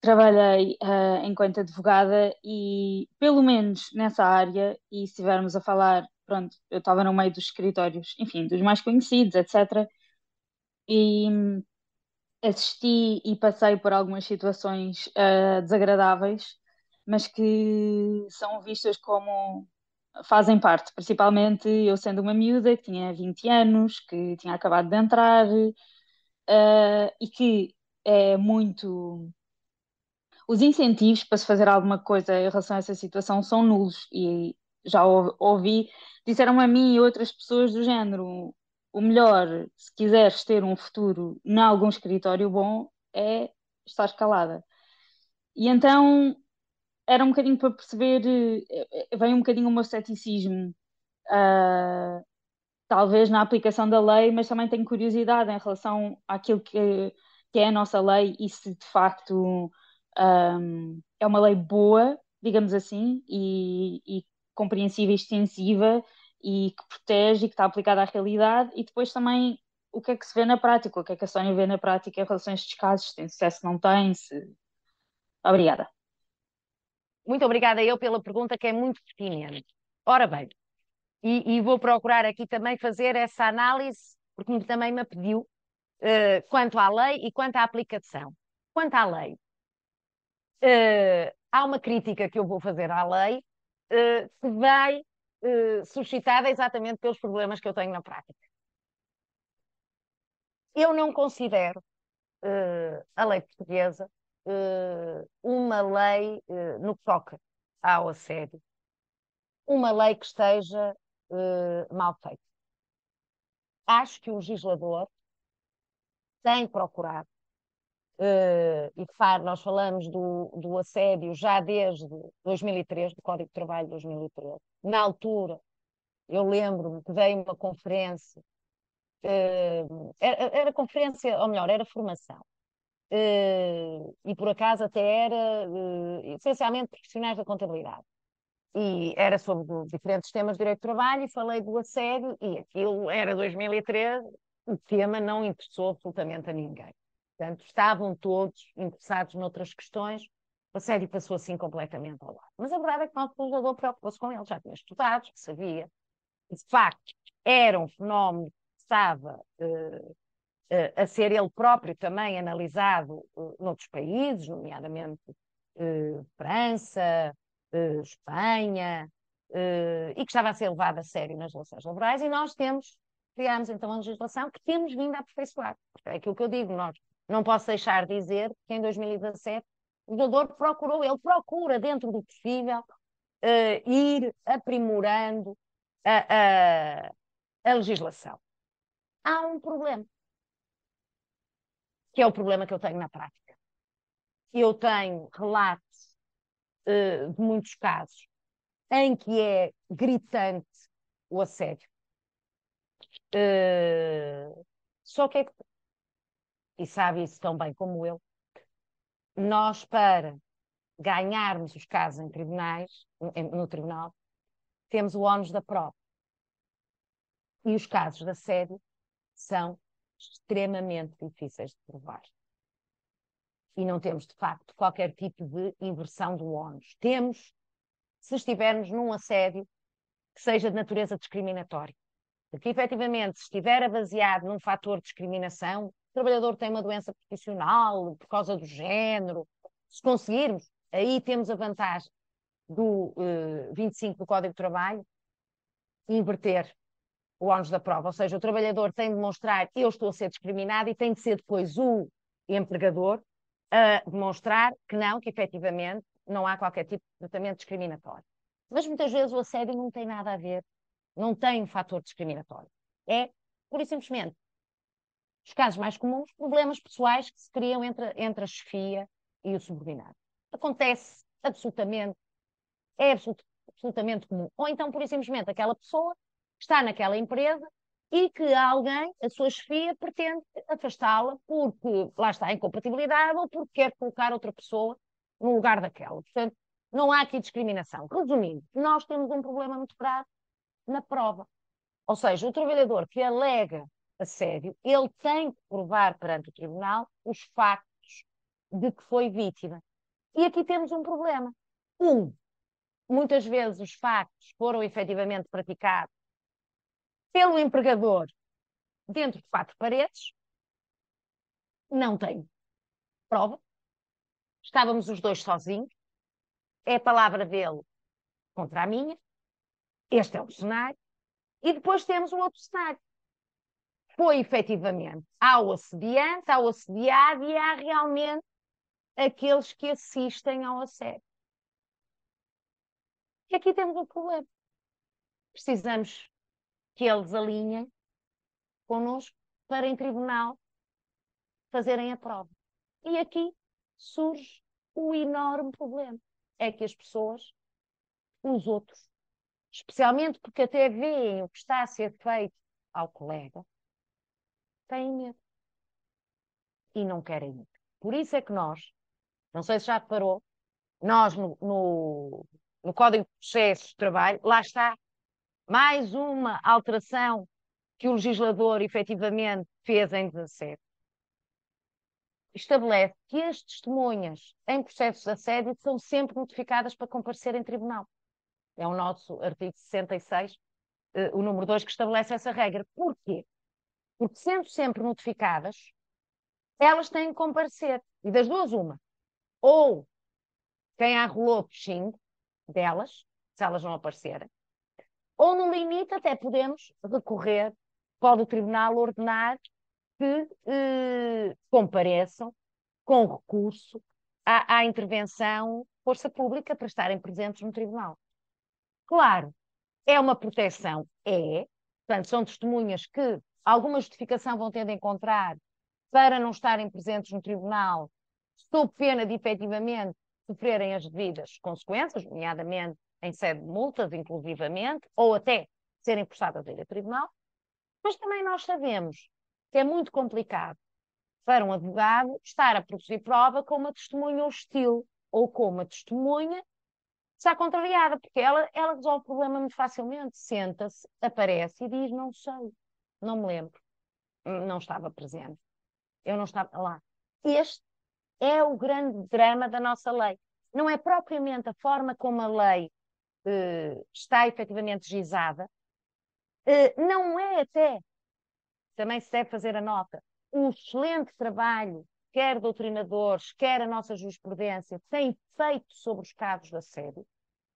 trabalhei uh, enquanto advogada e, pelo menos nessa área, e se estivermos a falar, pronto, eu estava no meio dos escritórios, enfim, dos mais conhecidos, etc. E hum, assisti e passei por algumas situações uh, desagradáveis, mas que são vistas como fazem parte, principalmente eu sendo uma miúda que tinha 20 anos, que tinha acabado de entrar uh, e que é muito. Os incentivos para se fazer alguma coisa em relação a essa situação são nulos e já ouvi, disseram a mim e outras pessoas do género: o melhor, se quiseres ter um futuro em algum escritório bom, é estar calada. E então era um bocadinho para perceber, eh, vem um bocadinho o meu ceticismo, uh, talvez na aplicação da lei, mas também tenho curiosidade em relação àquilo que, que é a nossa lei e se de facto um, é uma lei boa, digamos assim, e, e compreensiva e extensiva e que protege e que está aplicada à realidade, e depois também o que é que se vê na prática, o que é que a Sónia vê na prática em relação a estes casos, tem sucesso, não tem, se... Obrigada. Muito obrigada eu pela pergunta que é muito pertinente. Ora bem, e, e vou procurar aqui também fazer essa análise, porque também me pediu, uh, quanto à lei e quanto à aplicação. Quanto à lei, uh, há uma crítica que eu vou fazer à lei uh, que vai uh, suscitada exatamente pelos problemas que eu tenho na prática. Eu não considero uh, a lei portuguesa uh, uma lei, no que toca ao assédio, uma lei que esteja mal feita. Acho que o legislador tem procurado Uh, e claro, nós falamos do, do assédio já desde 2003, do Código de Trabalho de 2013. Na altura, eu lembro-me que dei uma conferência, uh, era, era, conferência, ou melhor, era formação. Uh, e por acaso até era essencialmente profissionais da contabilidade. E era sobre diferentes temas de direito do trabalho e falei do assédio e aquilo era 2013, o tema não interessou absolutamente a ninguém. Portanto, estavam todos interessados noutras questões, a série passou assim completamente ao lado. Mas a verdade é que o nosso legislador preocupou-se com ele, já tinha estudado, sabia, de facto era um fenómeno que estava uh, uh, a ser ele próprio também analisado uh, noutros países, nomeadamente França, Espanha, e que estava a ser levado a sério nas relações laborais, e nós temos, criámos então a legislação que temos vindo a aperfeiçoar. É aquilo que eu digo, nós não posso deixar de dizer que em 2017 o jogador procurou, ele procura, dentro do possível, uh, ir aprimorando a, a, a legislação. Há um problema, que é o problema que eu tenho na prática. Eu tenho relatos uh, de muitos casos em que é gritante o assédio. Uh, só que é que e sabe isso tão bem como eu, nós, para ganharmos os casos em tribunais, no tribunal, temos o ónus da prova. E os casos de assédio são extremamente difíceis de provar. E não temos, de facto, qualquer tipo de inversão do ónus. Temos, se estivermos num assédio que seja de natureza discriminatória. Porque, efetivamente, se estiver baseado num fator de discriminação, trabalhador tem uma doença profissional por causa do género, se conseguirmos, aí temos a vantagem do uh, eh, 25 do Código de Trabalho, inverter o ónus da prova, ou seja, o trabalhador tem de demonstrar eu estou a ser discriminado e tem de ser depois o empregador a demonstrar que não, que efetivamente não há qualquer tipo de tratamento discriminatório. Mas muitas vezes o assédio não tem nada a ver, não tem um fator discriminatório. É, pura e simplesmente, os casos mais comuns, problemas pessoais que se criam entre, entre a chefia e o subordinado. Acontece absolutamente, é absolut, absolutamente comum. Ou então, e simplesmente, aquela pessoa está naquela empresa e que alguém, a sua chefia, pretende afastá-la porque lá está a incompatibilidade ou porque quer colocar outra pessoa no lugar daquela. Portanto, não há aqui discriminação. Resumindo, nós temos um problema muito grave na prova. Ou seja, o trabalhador que alega assédio, ele tem que provar perante o tribunal os factos de que foi vítima. E aqui temos um problema. Um, muitas vezes os factos foram efetivamente praticados pelo empregador dentro de quatro paredes, não tenho prova. Estávamos os dois sozinhos, é a palavra dele contra a minha, este é o cenário, e depois temos o outro cenário. Foi efetivamente ao assediante, ao assediado e há realmente aqueles que assistem ao assédio. E aqui temos um problema. Precisamos que eles alinhem connosco para em tribunal fazerem a prova. E aqui surge o enorme problema. É que as pessoas, os outros, especialmente porque até veem o que está a ser feito ao colega, têm medo. E não querem. Por isso é que nós, não sei se já reparou, nós no, no, no Código de Processo de Trabalho, lá está mais uma alteração que o legislador efetivamente fez em 17. Estabelece que as testemunhas em processos de assédio são sempre notificadas para comparecer em tribunal. É o nosso artigo 66, eh, o número 2, que estabelece essa regra. Porquê? Porque sendo sempre notificadas, elas têm que comparecer. E das duas, uma. Ou quem arrolou o delas, se elas não aparecerem, ou, no limite, até podemos recorrer, pode o tribunal ordenar que eh, compareçam com recurso à, à intervenção força pública para estarem presentes no tribunal. Claro, é uma proteção, é, portanto, são testemunhas que alguma justificação vão ter de encontrar para não estarem presentes no tribunal, sob pena de efetivamente sofrerem as devidas consequências, nomeadamente em sede de multas, inclusivamente, ou até serem forçadas a ir a tribunal, mas também nós sabemos que é muito complicado para um advogado estar a produzir prova com uma testemunha hostil ou com uma testemunha está contrariada, porque ela, ela resolve o problema muito facilmente. Senta-se, aparece e diz: Não sei, não me lembro, não estava presente, eu não estava lá. Este é o grande drama da nossa lei. Não é propriamente a forma como a lei uh, está efetivamente gizada, uh, não é até, também se deve fazer a nota, o excelente trabalho, quer doutrinadores, quer a nossa jurisprudência, tem feito sobre os casos de assédio,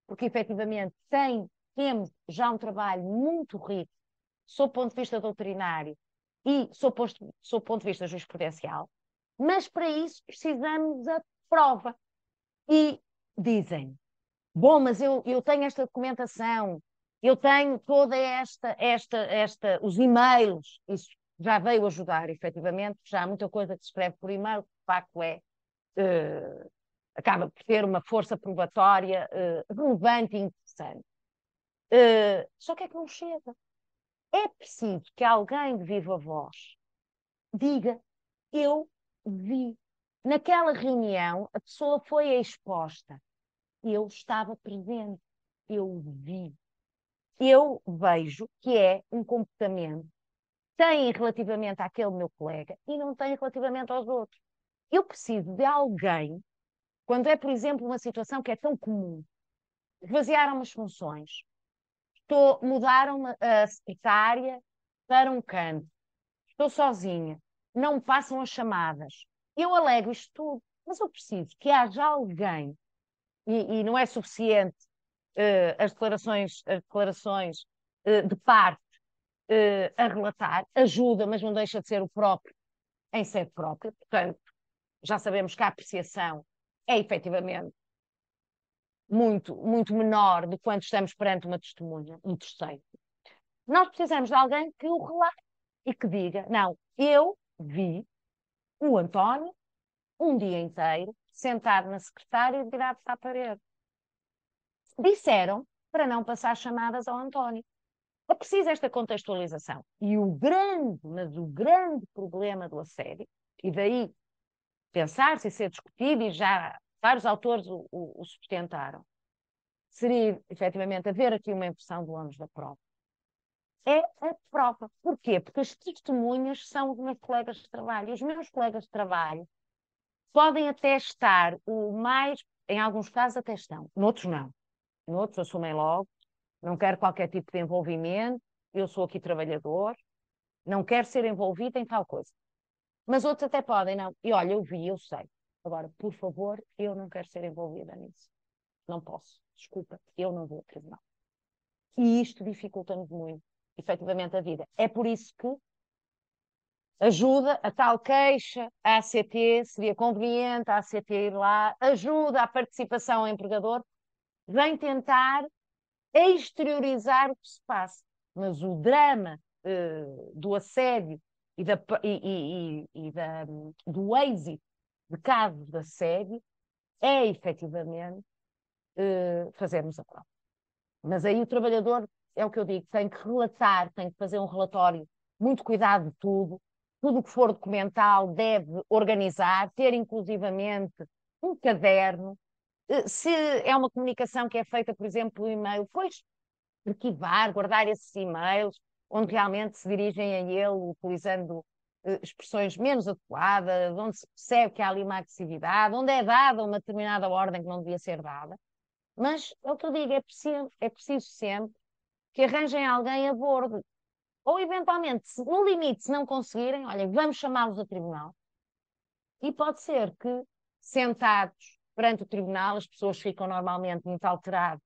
porque efetivamente tem, temos já um trabalho muito rico, sob o ponto de vista doutrinário e sob, o ponto de vista jurisprudencial, mas para isso precisamos da prova. E dizem, bom, mas eu, eu tenho esta documentação, eu tenho toda esta, esta, esta, os e-mails, isso já veio ajudar, efetivamente, já há muita coisa que se escreve por e-mail, de facto é, uh, acaba por ter uma força probatória uh, relevante e interessante. Uh, só que é que não chega. É preciso que alguém de viva voz diga, eu vi. Naquela reunião, a pessoa foi exposta eu estava presente, eu vi. Eu vejo que é um comportamento tem relativamente àquele meu colega e não tem relativamente aos outros. Eu preciso de alguém, quando é, por exemplo, uma situação que é tão comum, esvaziaram as funções, estou, mudaram a secretária para um canto, estou sozinha, não me passam as chamadas. Eu alego isto tudo, mas eu preciso que haja alguém e, e não é suficiente uh, as declarações, as declarações uh, de parte uh, a relatar, ajuda, mas não deixa de ser o próprio em sede própria, portanto, já sabemos que a apreciação é efetivamente muito, muito menor que quando estamos perante uma testemunha, um terceiro. Nós precisamos de alguém que o relate e que diga: não, eu vi o António um dia inteiro sentado na secretária e virado para a parede. Disseram para não passar chamadas ao António. É preciso esta contextualização. E o grande, mas o grande problema do assédio, e daí pensar-se e ser discutido, e já vários autores o, o, o sustentaram, seria efetivamente haver aqui uma impressão do ônus da prova. É a prova. Porquê? Porque as testemunhas são os meus colegas de trabalho. E os meus colegas de trabalho podem até estar o mais, em alguns casos até estão, noutros não. Noutros assumem logo, não quero qualquer tipo de envolvimento, eu sou aqui trabalhador, não quero ser envolvido em tal coisa. Mas outros até podem, não. E olha, eu vi, eu sei. Agora, por favor, eu não quero ser envolvida nisso. Não posso. Desculpa, eu não vou ao tribunal. E isto dificulta-nos muito, efetivamente, a vida. É por isso que ajuda a tal queixa, a ACT, seria conveniente a ACT ir lá, ajuda a participação ao empregador, vem tentar exteriorizar o que se passa. Mas o drama uh, do assédio e, da, e, e, e da, do êxito de casos de assédio é efetivamente uh, fazermos a prova. Mas aí o trabalhador, é o que eu digo, tem que relatar, tem que fazer um relatório, muito cuidado de tudo, tudo o que for documental deve organizar, ter inclusivamente um caderno. Eh, se é uma comunicação que é feita, por exemplo, por e-mail, pois arquivar, guardar esses e-mails, onde realmente se dirigem a ele utilizando expressões menos adequadas, onde se percebe que há ali uma agressividade, onde é dada uma determinada ordem que não devia ser dada. Mas é o que eu digo, é preciso, é preciso sempre que arranjem alguém a bordo. Ou, eventualmente, se, no limite, se não conseguirem, olha, vamos chamá-los a tribunal. E pode ser que, sentados perante o tribunal, as pessoas ficam normalmente muito alteradas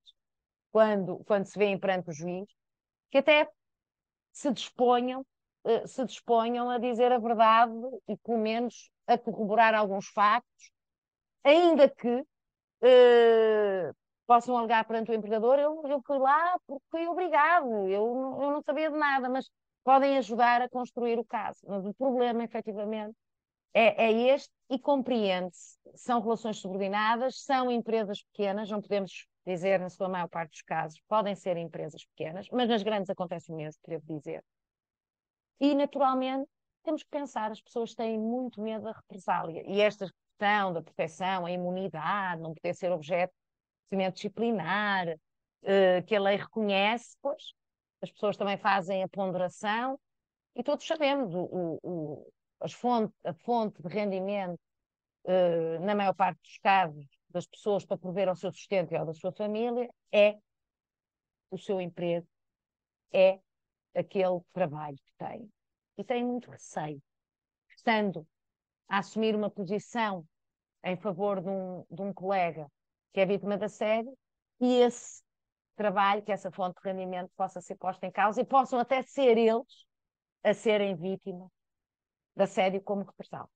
quando, quando se veem perante o juiz, que até se disponham, eh, se disponham a dizer a verdade e, pelo menos, a corroborar alguns factos, ainda que eh, possam alegar perante o empregador, eu, eu fui lá porque fui obrigado, eu, eu não sabia de nada, mas podem ajudar a construir o caso. Mas o problema, efetivamente, é, é este e compreende-se. São relações subordinadas, são empresas pequenas, não podemos dizer na sua maior parte dos casos, podem ser empresas pequenas, mas nas grandes acontece o mesmo, devo dizer. E, naturalmente, temos que pensar, as pessoas têm muito medo da represália. E esta questão da proteção, a imunidade, não poder ser objeto procedimento disciplinar, uh, que a lei reconhece, pois as pessoas também fazem a ponderação e todos sabemos o, o, o fonte, a fonte de rendimento, uh, na maior parte dos casos, das pessoas para prover ao seu sustento e ao da sua família é o seu emprego, é aquele trabalho que tem. E tem muito receio, estando a assumir uma posição em favor de um, de um colega que é vítima de assédio, e esse trabalho, que essa fonte de rendimento possa ser posta em causa e possam até ser eles a serem vítimas de assédio como repressão.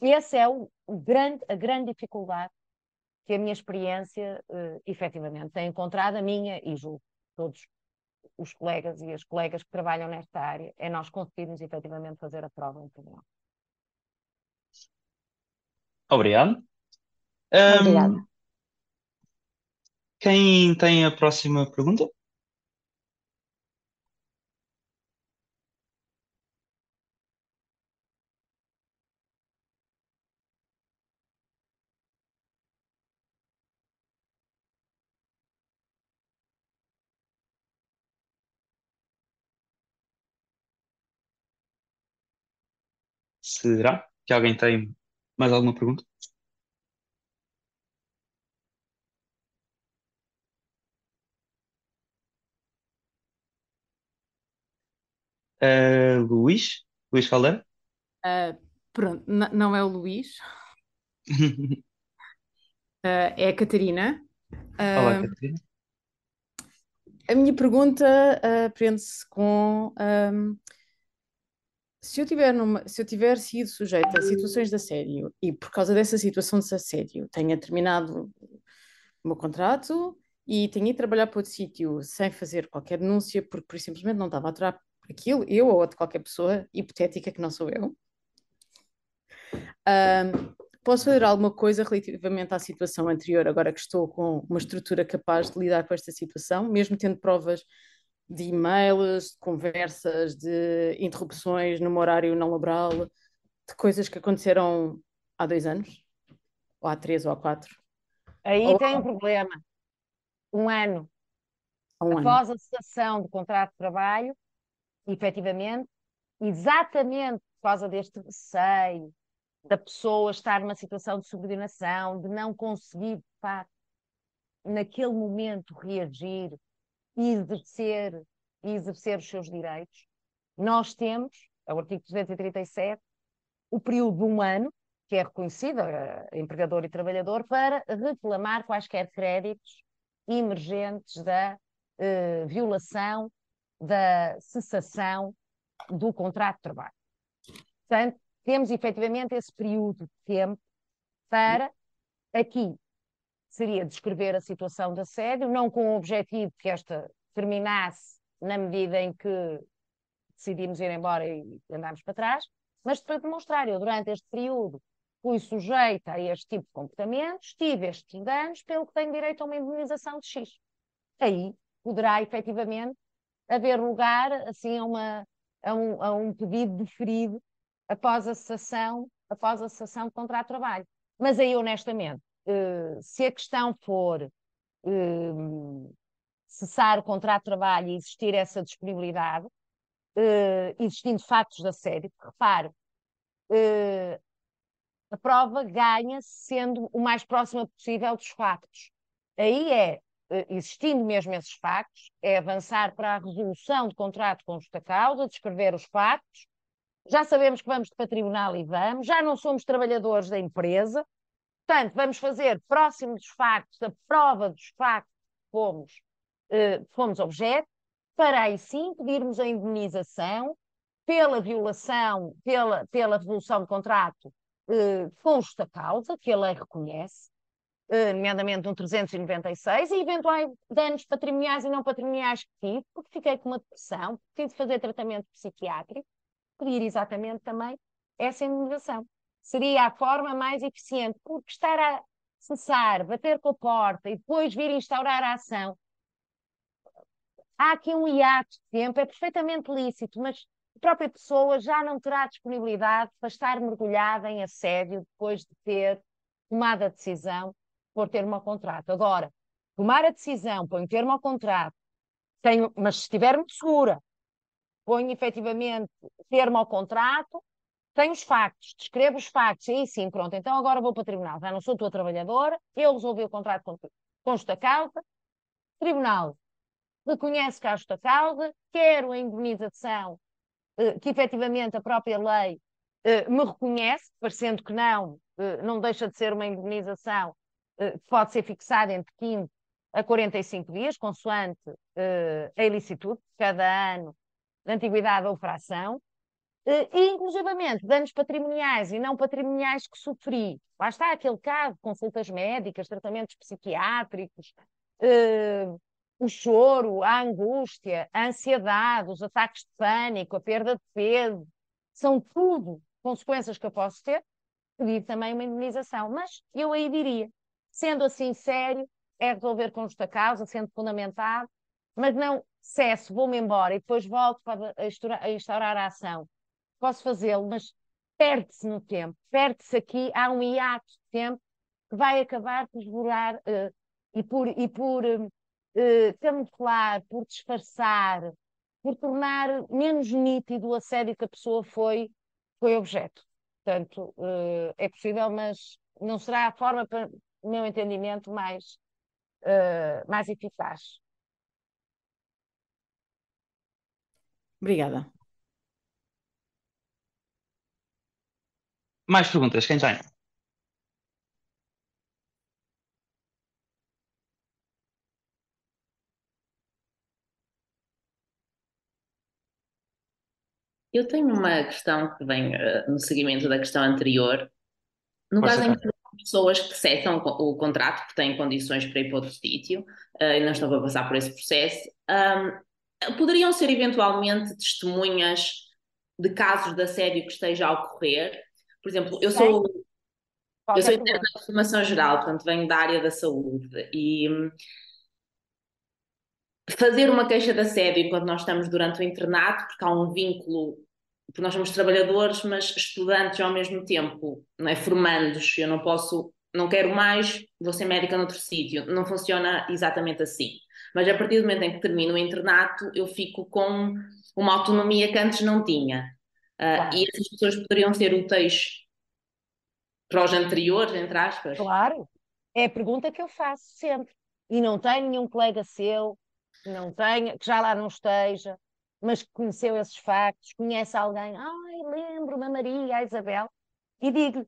Essa é o, o, grande, a grande dificuldade que a minha experiência uh, efetivamente tem encontrado, a minha e julgo todos os colegas e as colegas que trabalham nesta área, é nós conseguirmos efetivamente fazer a prova em tribunal. Obrigado. Um, Obrigada. Quem tem a próxima pergunta? Será que alguém tem mais alguma pergunta? Uh, Luís? Luís Caldeira? Uh, pronto, não é o Luís. uh, é a Catarina. Olá, Catarina. A minha pergunta prende-se com um, se eu tiver numa, se eu tiver sido sujeita a situações de assédio e por causa dessa situação de assédio tenha terminado o meu contrato e tinha ido trabalhar para outro sítio sem fazer qualquer denúncia, porque por simplesmente não estava a aturar aquilo, eu ou outra qualquer pessoa hipotética que não sou eu. Um, posso fazer alguma coisa relativamente à situação anterior, agora que estou com uma estrutura capaz de lidar com esta situação, mesmo tendo provas de e-mails, de conversas, de interrupções no horário não laboral, de coisas que aconteceram há dois anos, ou há três ou há quatro. Aí ou... tem um problema. Um ano um após ano. a cessação do contrato de trabalho, efetivamente, exatamente por causa deste receio da pessoa estar numa situação de subordinação, de não conseguir, pá, naquele momento reagir e exercer, e exercer os seus direitos, nós temos, é o artigo 237, o período de um ano, que é reconhecido, empregador e trabalhador, para reclamar quaisquer créditos emergentes da uh, violação, da cessação do contrato de trabalho. Portanto, temos efetivamente esse período de tempo para, aqui, seria descrever a situação de assédio, não com o objetivo que esta terminasse na medida em que decidimos ir embora e andámos para trás, mas para demonstrar, eu durante este período fui sujeita a este tipo de comportamentos, tive estes danos, pelo que tenho direito a uma indemnização de X. Aí poderá efetivamente haver lugar assim, a, uma, a, um, a um pedido deferido após a cessação, após a cessação de contrato de trabalho. Mas aí, honestamente, eh, se a questão for eh, cessar o contrato de trabalho e existir essa disponibilidade, uh, existindo factos assédio, porque repare, uh, a prova ganha-se sendo o mais próxima possível dos factos. Aí é, uh, existindo mesmo esses factos, é avançar para a resolução de contrato com justa causa, descrever os factos, já sabemos que vamos para tribunal e vamos, já não somos trabalhadores da empresa, portanto, vamos fazer próximo dos factos, a prova dos factos que fomos, fomos objeto, para aí sim pedirmos a indemnização pela violação, pela, pela resolução de contrato eh, com justa causa, que a lei reconhece, eh, nomeadamente um 396, e eventuais danos patrimoniais e não patrimoniais que tive, porque fiquei com uma depressão, tive de fazer tratamento psiquiátrico, pedir exatamente também essa indemnização. Seria a forma mais eficiente, porque estar a cessar, bater com a porta e depois vir instaurar a ação há aqui um hiato de tempo, é perfeitamente lícito, mas a própria pessoa já não terá disponibilidade para estar mergulhada em assédio depois de ter tomado a decisão por ter um contrato. Agora, tomar a decisão, põe termo ao contrato, tenho, mas se estiver muito segura, põe efetivamente termo ao contrato, tenho os factos, descrevo os factos, aí sim, pronto, então agora vou para o tribunal, já não sou tua trabalhadora, eu resolvi o contrato com, com justa causa, tribunal reconhece que há justa causa, quero a indemnização eh, que efetivamente a própria lei eh, me reconhece, parecendo que não, eh, não deixa de ser uma indemnização que pode ser fixada entre 15 a 45 dias, consoante a ilicitude, cada ano de antiguidade ou fração, e inclusivamente danos patrimoniais e não patrimoniais que sofri. Lá está aquele caso, consultas médicas, tratamentos psiquiátricos, o choro, a angústia, a ansiedade, os ataques de pânico, a perda de peso, são tudo consequências que eu posso ter, pedir também uma indemnização. Mas eu aí diria, sendo assim sério, é resolver com justa causa, sendo fundamentado, mas não cesso, vou-me embora e depois volto para instaurar a ação. Posso fazê-lo, mas perde-se no tempo, perde-se aqui, há um hiato de tempo que vai acabar por esvorar uh, e por, e por uh, camuflar, por disfarçar, por tornar menos nítido o assédio que a pessoa foi, foi objeto. Portanto, é possível, mas não será a forma, para o meu entendimento, mais, mais eficaz. Obrigada. Mais perguntas? Quem tem? Eu tenho uma questão que vem uh, no seguimento da questão anterior. No caso em que pessoas que cessam o contrato porque têm condições para ir para outro sítio uh, e não estão a passar por esse processo. Um, poderiam ser eventualmente testemunhas de casos de assédio que esteja a ocorrer. Por exemplo, eu sou, eu sou interna de formação geral, portanto venho da área da saúde e fazer uma queixa de assédio enquanto nós estamos durante o internato, porque há um vínculo porque nós somos trabalhadores, mas estudantes ao mesmo tempo, não é? formandos, eu não posso, não quero mais, vou ser médica noutro sítio, não funciona exatamente assim. Mas a partir do momento em que termino o internato, eu fico com uma autonomia que antes não tinha. Uh, claro. E essas pessoas poderiam ser úteis para os anteriores, entre aspas? Claro, é a pergunta que eu faço sempre. E não tenho nenhum colega seu, não tenha, que já lá não esteja, mas que conheceu esses factos, conhece alguém, ai, lembro-me a Maria, a Isabel, e digo-lhe,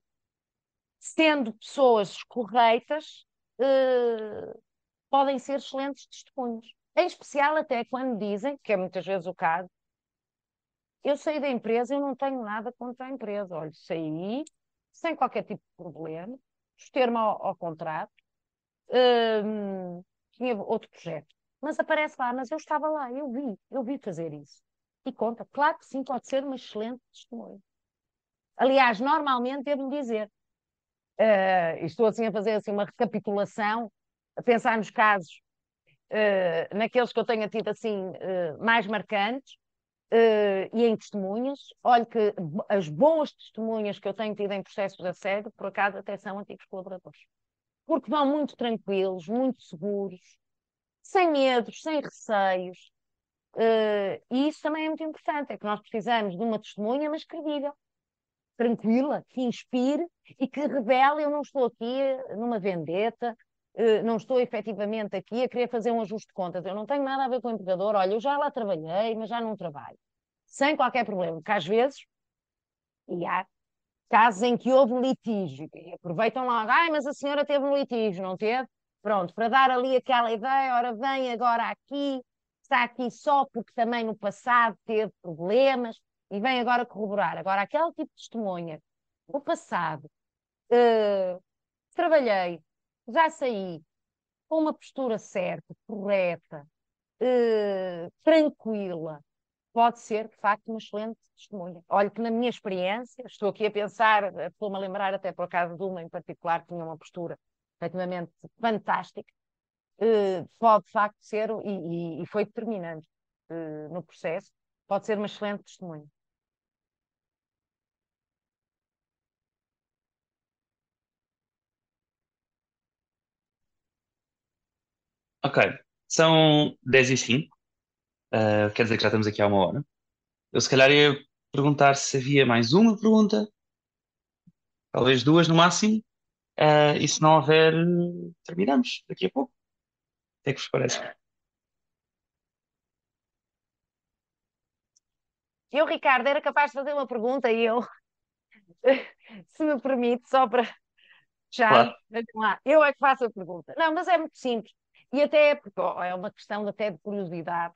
sendo pessoas corretas, eh, podem ser excelentes testemunhos. Em especial até quando dizem, que é muitas vezes o caso, eu saí da empresa e não tenho nada contra a empresa. Olha, saí sem qualquer tipo de problema, esteve-me ao, ao, contrato, eh, tinha outro projeto mas aparece lá, mas eu estava lá, eu vi, eu vi fazer isso. E conta, claro que sim, pode ser uma excelente testemunha. Aliás, normalmente devo dizer, uh, estou assim a fazer assim uma recapitulação, a pensar nos casos, uh, naqueles que eu tenha tido assim uh, mais marcantes, Uh, e em testemunhas. Olha que as boas testemunhas que eu tenho tido em processos de assédio, por acaso, até são antigos colaboradores. Porque vão muito tranquilos, muito seguros, sem medos, sem receios. Uh, e isso também é muito importante, é que nós precisamos de uma testemunha, mas credível, tranquila, que inspire e que revele, eu não estou aqui numa vendeta, não estou efetivamente aqui a querer fazer um ajuste de contas, eu não tenho nada a ver com o empregador, olha, eu já lá trabalhei, mas já não trabalho. Sem qualquer problema, porque às vezes, e há casos em que houve litígio, e aproveitam logo, ai, mas a senhora teve um litígio, não teve? Pronto, para dar ali aquela ideia, ora vem agora aqui, está aqui só porque também no passado teve problemas e vem agora corroborar. Agora, aquele tipo de testemunha, no passado, uh, trabalhei, já saí, com uma postura certa, correta, uh, tranquila, pode ser, de facto, uma excelente testemunha. Olha que na minha experiência, estou aqui a pensar, estou-me a lembrar até por acaso de uma em particular que tinha uma postura efetivamente fantástica, uh, pode de facto ser, e, e foi determinante no processo, pode ser uma excelente testemunha. Ok, são 10 e 5, uh, quer dizer que já estamos aqui há uma hora. Eu se calhar ia perguntar se havia mais uma pergunta, talvez duas no máximo, Uh, e se não houver, terminamos daqui a pouco. O que é que vos parece? Eu, Ricardo, era capaz de fazer uma pergunta e eu, se me permite, só para já, claro. lá, eu é que faço a pergunta. Não, mas é muito simples. E até porque é uma questão até de curiosidade.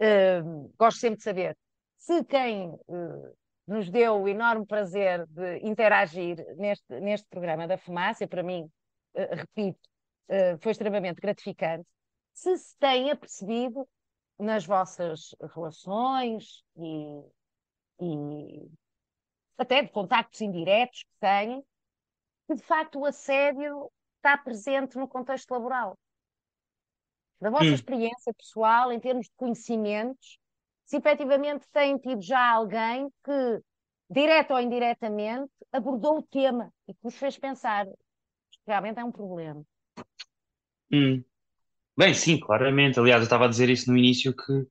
Uh, gosto sempre de saber se quem uh, nos deu o enorme prazer de interagir neste, neste programa da Fumácia, para mim, uh, repito, uh, foi extremamente gratificante. Se se tem apercebido nas vossas relações e, e até de contactos indiretos que têm, que de facto o assédio está presente no contexto laboral. Da vossa hum. experiência pessoal, em termos de conhecimentos, se efetivamente têm tido já alguém que, direto ou indiretamente, abordou o tema e que vos fez pensar. Realmente é um problema. Hum. Bem, sim, claramente. Aliás, eu estava a dizer isso no início que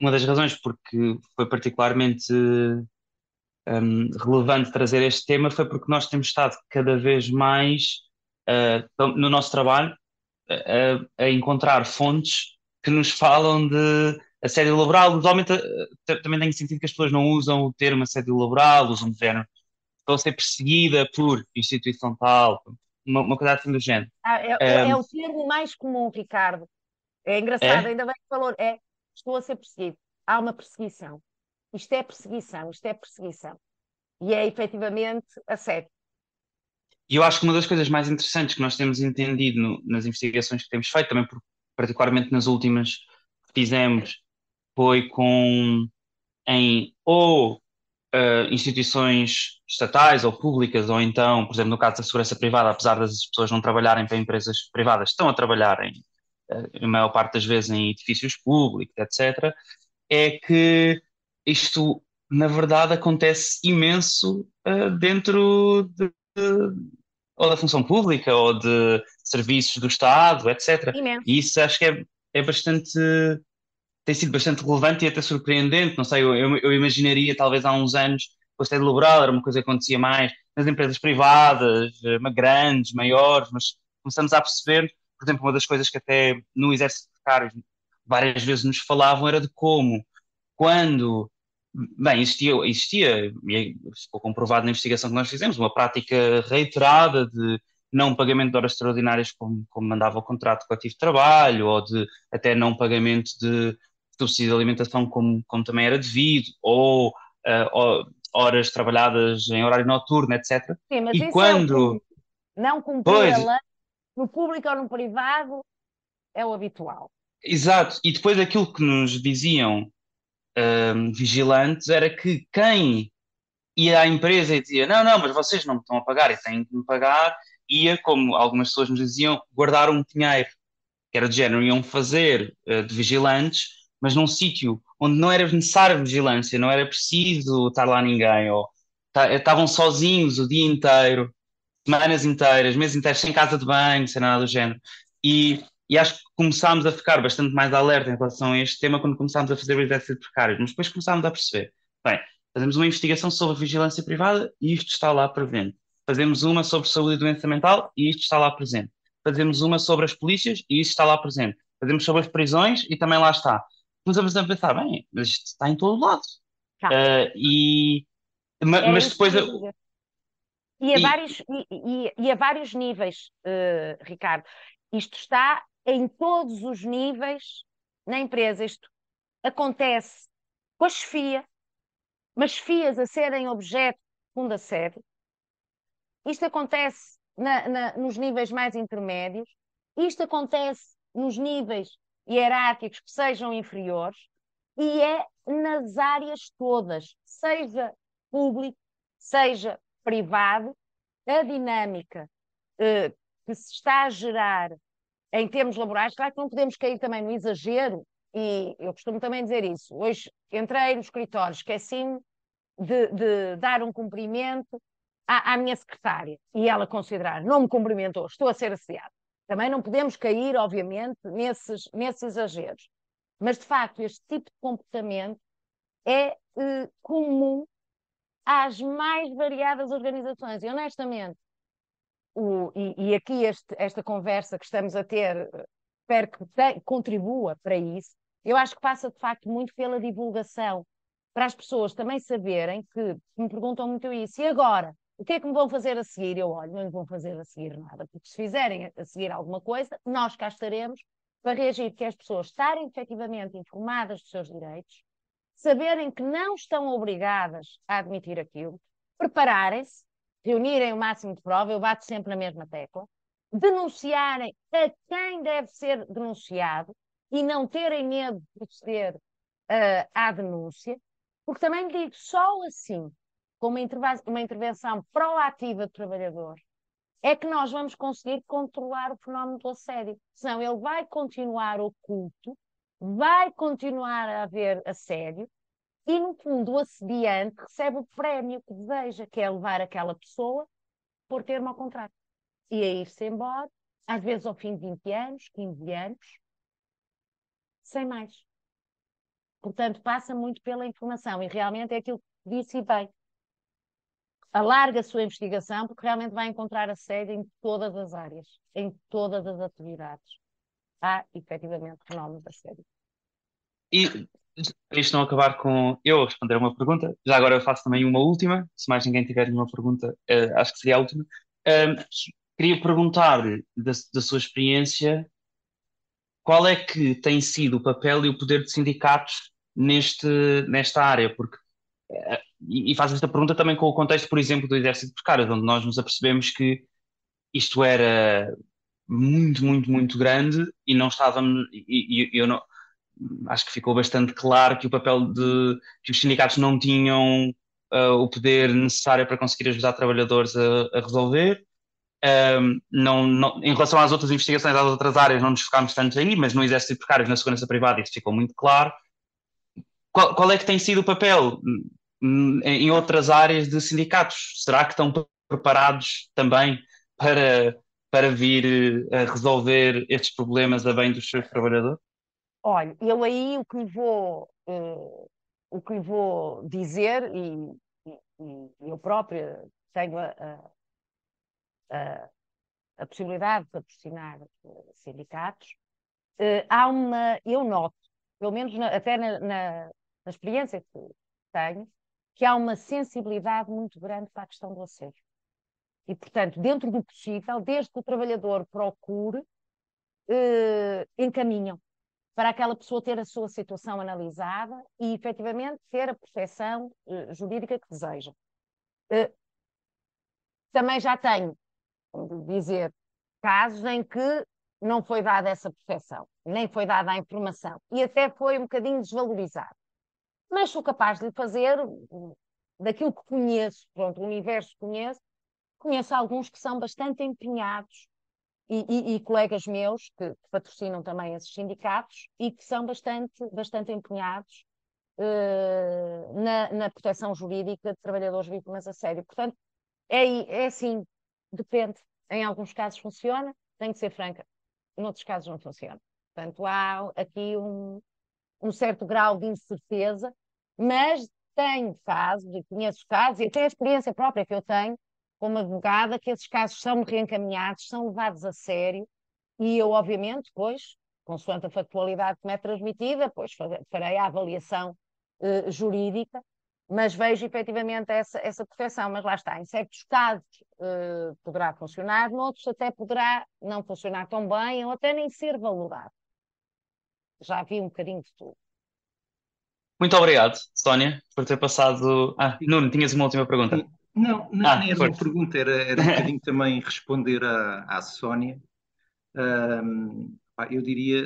uma das razões porque foi particularmente um, relevante trazer este tema foi porque nós temos estado cada vez mais uh, no nosso trabalho a, a encontrar fontes que nos falam de assédio laboral, usualmente eh, também tenho sentido que as pessoas não usam o termo assédio laboral, usam de género, estão a ser perseguida por instituição tal, uma, uma coisa assim do género. Ah, é, é, é, o termo mais comum, Ricardo. É engraçado, é? ainda bem que falou, é, estou a ser perseguido. Há uma perseguição. Isto é perseguição, isto é perseguição. E é efetivamente assédio. E eu acho que uma das coisas mais interessantes que nós temos entendido no, nas investigações que temos feito, também por, particularmente nas últimas que fizemos, foi com em ou uh, instituições estatais ou públicas, ou então, por exemplo, no caso da segurança privada, apesar das pessoas não trabalharem para empresas privadas, estão a trabalhar em, a maior parte das vezes em edifícios públicos, etc., é que isto, na verdade, acontece imenso uh, dentro de, de, ou da função pública ou de serviços do Estado, etc. Imenso. E isso acho que é, é bastante tem sido bastante relevante e até surpreendente. Não sei, eu, eu imaginaria talvez há uns anos fosse até deliberado, era uma coisa que acontecia mais nas empresas privadas, eh, grandes, maiores, mas começamos a perceber, por exemplo, uma das coisas que até no exército de precários várias vezes nos falavam era de como, quando, bem, existia, existia e ficou comprovado na investigação que nós fizemos, uma prática reiterada de não pagamento de horas extraordinárias como, como mandava o contrato coletivo de trabalho, ou de até não pagamento de subsídio de alimentação como, como também era devido, ou, uh, horas trabalhadas em horário noturno, etc. Sim, mas e isso quando... É não cumprir pois... a lei, no público ou no privado, é o habitual. Exato, e depois aquilo que nos diziam um, vigilantes era que quem ia à empresa e dizia não, não, mas vocês não me estão a pagar e têm que me pagar, ia, como algumas pessoas nos diziam, guardar um dinheiro, que era de género, iam fazer uh, de vigilantes, mas num sítio onde não era necessária vigilância, não era preciso estar lá ninguém, ou estavam sozinhos o dia inteiro, semanas inteiras, meses inteiros, sem casa de banho, sem nada do género. E, e acho que começámos a ficar bastante mais alerta em relação a este tema quando começámos a fazer o exército de precários, mas depois começámos a perceber, bem, fazemos uma investigação sobre vigilância privada e isto está lá presente. Fazemos uma sobre saúde e doença mental e isto está lá presente. Fazemos uma sobre as polícias e isto está lá presente. Fazemos sobre as prisões e também lá está começamos a pensar, bem, mas isto está em todo lado. Tá. Uh, e, mas, depois. E a, e, vários, e, e, a vários níveis, uh, Ricardo. Isto está em todos os níveis na empresa. Isto acontece com a chefia, mas chefias a serem objeto de segunda série. Isto acontece na, na, nos níveis mais intermédios. Isto acontece nos níveis hierárquicos que sejam inferiores, e é nas áreas todas, seja público, seja privado, a dinâmica eh, que se está a gerar em termos laborais, claro que não podemos cair também no exagero, e eu costumo também dizer isso. Hoje entrei no escritório, esqueci-me de, de, dar um cumprimento à, à, minha secretária e ela considerar, não me cumprimentou, estou a ser assediado. Também não podemos cair, obviamente, nesses, nesses exageros. Mas, de facto, este tipo de comportamento é eh, comum às mais variadas organizações. E, honestamente, o, e, e, aqui este, esta conversa que estamos a ter, espero que te, contribua para isso. Eu acho que passa, de facto, muito pela divulgação, para as pessoas também saberem que me perguntam muito isso. E agora? O que é que me vão fazer a seguir? Eu olho, não me vão fazer a seguir nada, porque se fizerem a seguir alguma coisa, nós cá estaremos para reagir, que as pessoas estarem efetivamente informadas dos seus direitos, saberem que não estão obrigadas a admitir aquilo, prepararem-se, reunirem o máximo de prova, eu bato sempre na mesma tecla, denunciarem a quem deve ser denunciado e não terem medo de proceder uh, à denúncia, porque também digo, só assim com uma, uma intervenção proativa do trabalhador, é que nós vamos conseguir controlar o fenómeno do assédio. Senão ele vai continuar oculto, vai continuar a haver assédio, e no fundo o assediante recebe o prémio que deseja, que é levar aquela pessoa por termo ao contrato. E a ir-se embora, às vezes ao fim de 20 anos, 15 anos, sem mais. Portanto, passa muito pela informação e realmente é aquilo que disse bem alarga a sua investigação, porque realmente vai encontrar assédio em todas as áreas, em todas as atividades. Há, efetivamente, fenómenos de assédio. E isto não acabar com eu responder uma pergunta, já agora eu faço também uma última, se mais ninguém tiver nenhuma pergunta, uh, acho que seria a última. Uh, queria perguntar da, da sua experiência qual é que tem sido o papel e o poder de sindicatos neste, nesta área, porque e, faz esta pergunta também com o contexto, por exemplo, do exército de precários, onde nós nos apercebemos que isto era muito, muito, muito grande e não estávamos, e, e eu não, acho que ficou bastante claro que o papel de que os sindicatos não tinham uh, o poder necessário para conseguir ajudar trabalhadores a, a resolver. Um, não, não, em relação às outras investigações, às outras áreas, não nos focámos tanto aí, mas no exército de precários, na segurança privada, isso ficou muito claro. Qual, qual é que tem sido o papel em outras áreas de sindicatos? Será que estão preparados também para, para vir a resolver estes problemas a bem dos seus trabalhadores? Olha, eu aí o que lhe vou, uh, o que lhe vou dizer, e, e, e eu própria tenho a, a, a possibilidade de patrocinar sindicatos, uh, há uma, eu noto, pelo menos na, até na, na, na experiência que tenho, que há uma sensibilidade muito grande para a questão do assédio. E, portanto, dentro do possível, desde que o trabalhador procure, eh, encaminham para aquela pessoa ter a sua situação analisada e, efetivamente, ter a proteção eh, jurídica que deseja. Eh, também já tenho, como dizer, casos em que não foi dada essa proteção, nem foi dada a informação, e até foi um bocadinho desvalorizado. Mas sou capaz de fazer daquilo que conheço, pronto, o universo conheço, conheço alguns que são bastante empenhados e, e, e colegas meus que, patrocinam também esses sindicatos e que são bastante, bastante empenhados uh, na, na, proteção jurídica de trabalhadores vítimas a sério. Portanto, é, é assim, depende. Em alguns casos funciona, tenho que ser franca, em outros casos não funciona. Portanto, há aqui um, um certo grau de incerteza, mas tenho casos, e conheço casos, e até a experiência própria que eu tenho, como advogada, que esses casos são reencaminhados, são levados a sério, e eu, obviamente, depois, consoante a factualidade que me é transmitida, pois farei a avaliação uh, jurídica, mas vejo efetivamente essa, essa proteção. Mas lá está, em certos casos uh, poderá funcionar, noutros até poderá não funcionar tão bem ou até nem ser valorado. Já vi um bocadinho de tudo. Muito obrigado, Sónia, por ter passado. Ah, Nuno, tinhas uma última pergunta. Não, não ah, nem era uma pergunta, era, era um bocadinho também responder à, à Sónia. Um, eu diria,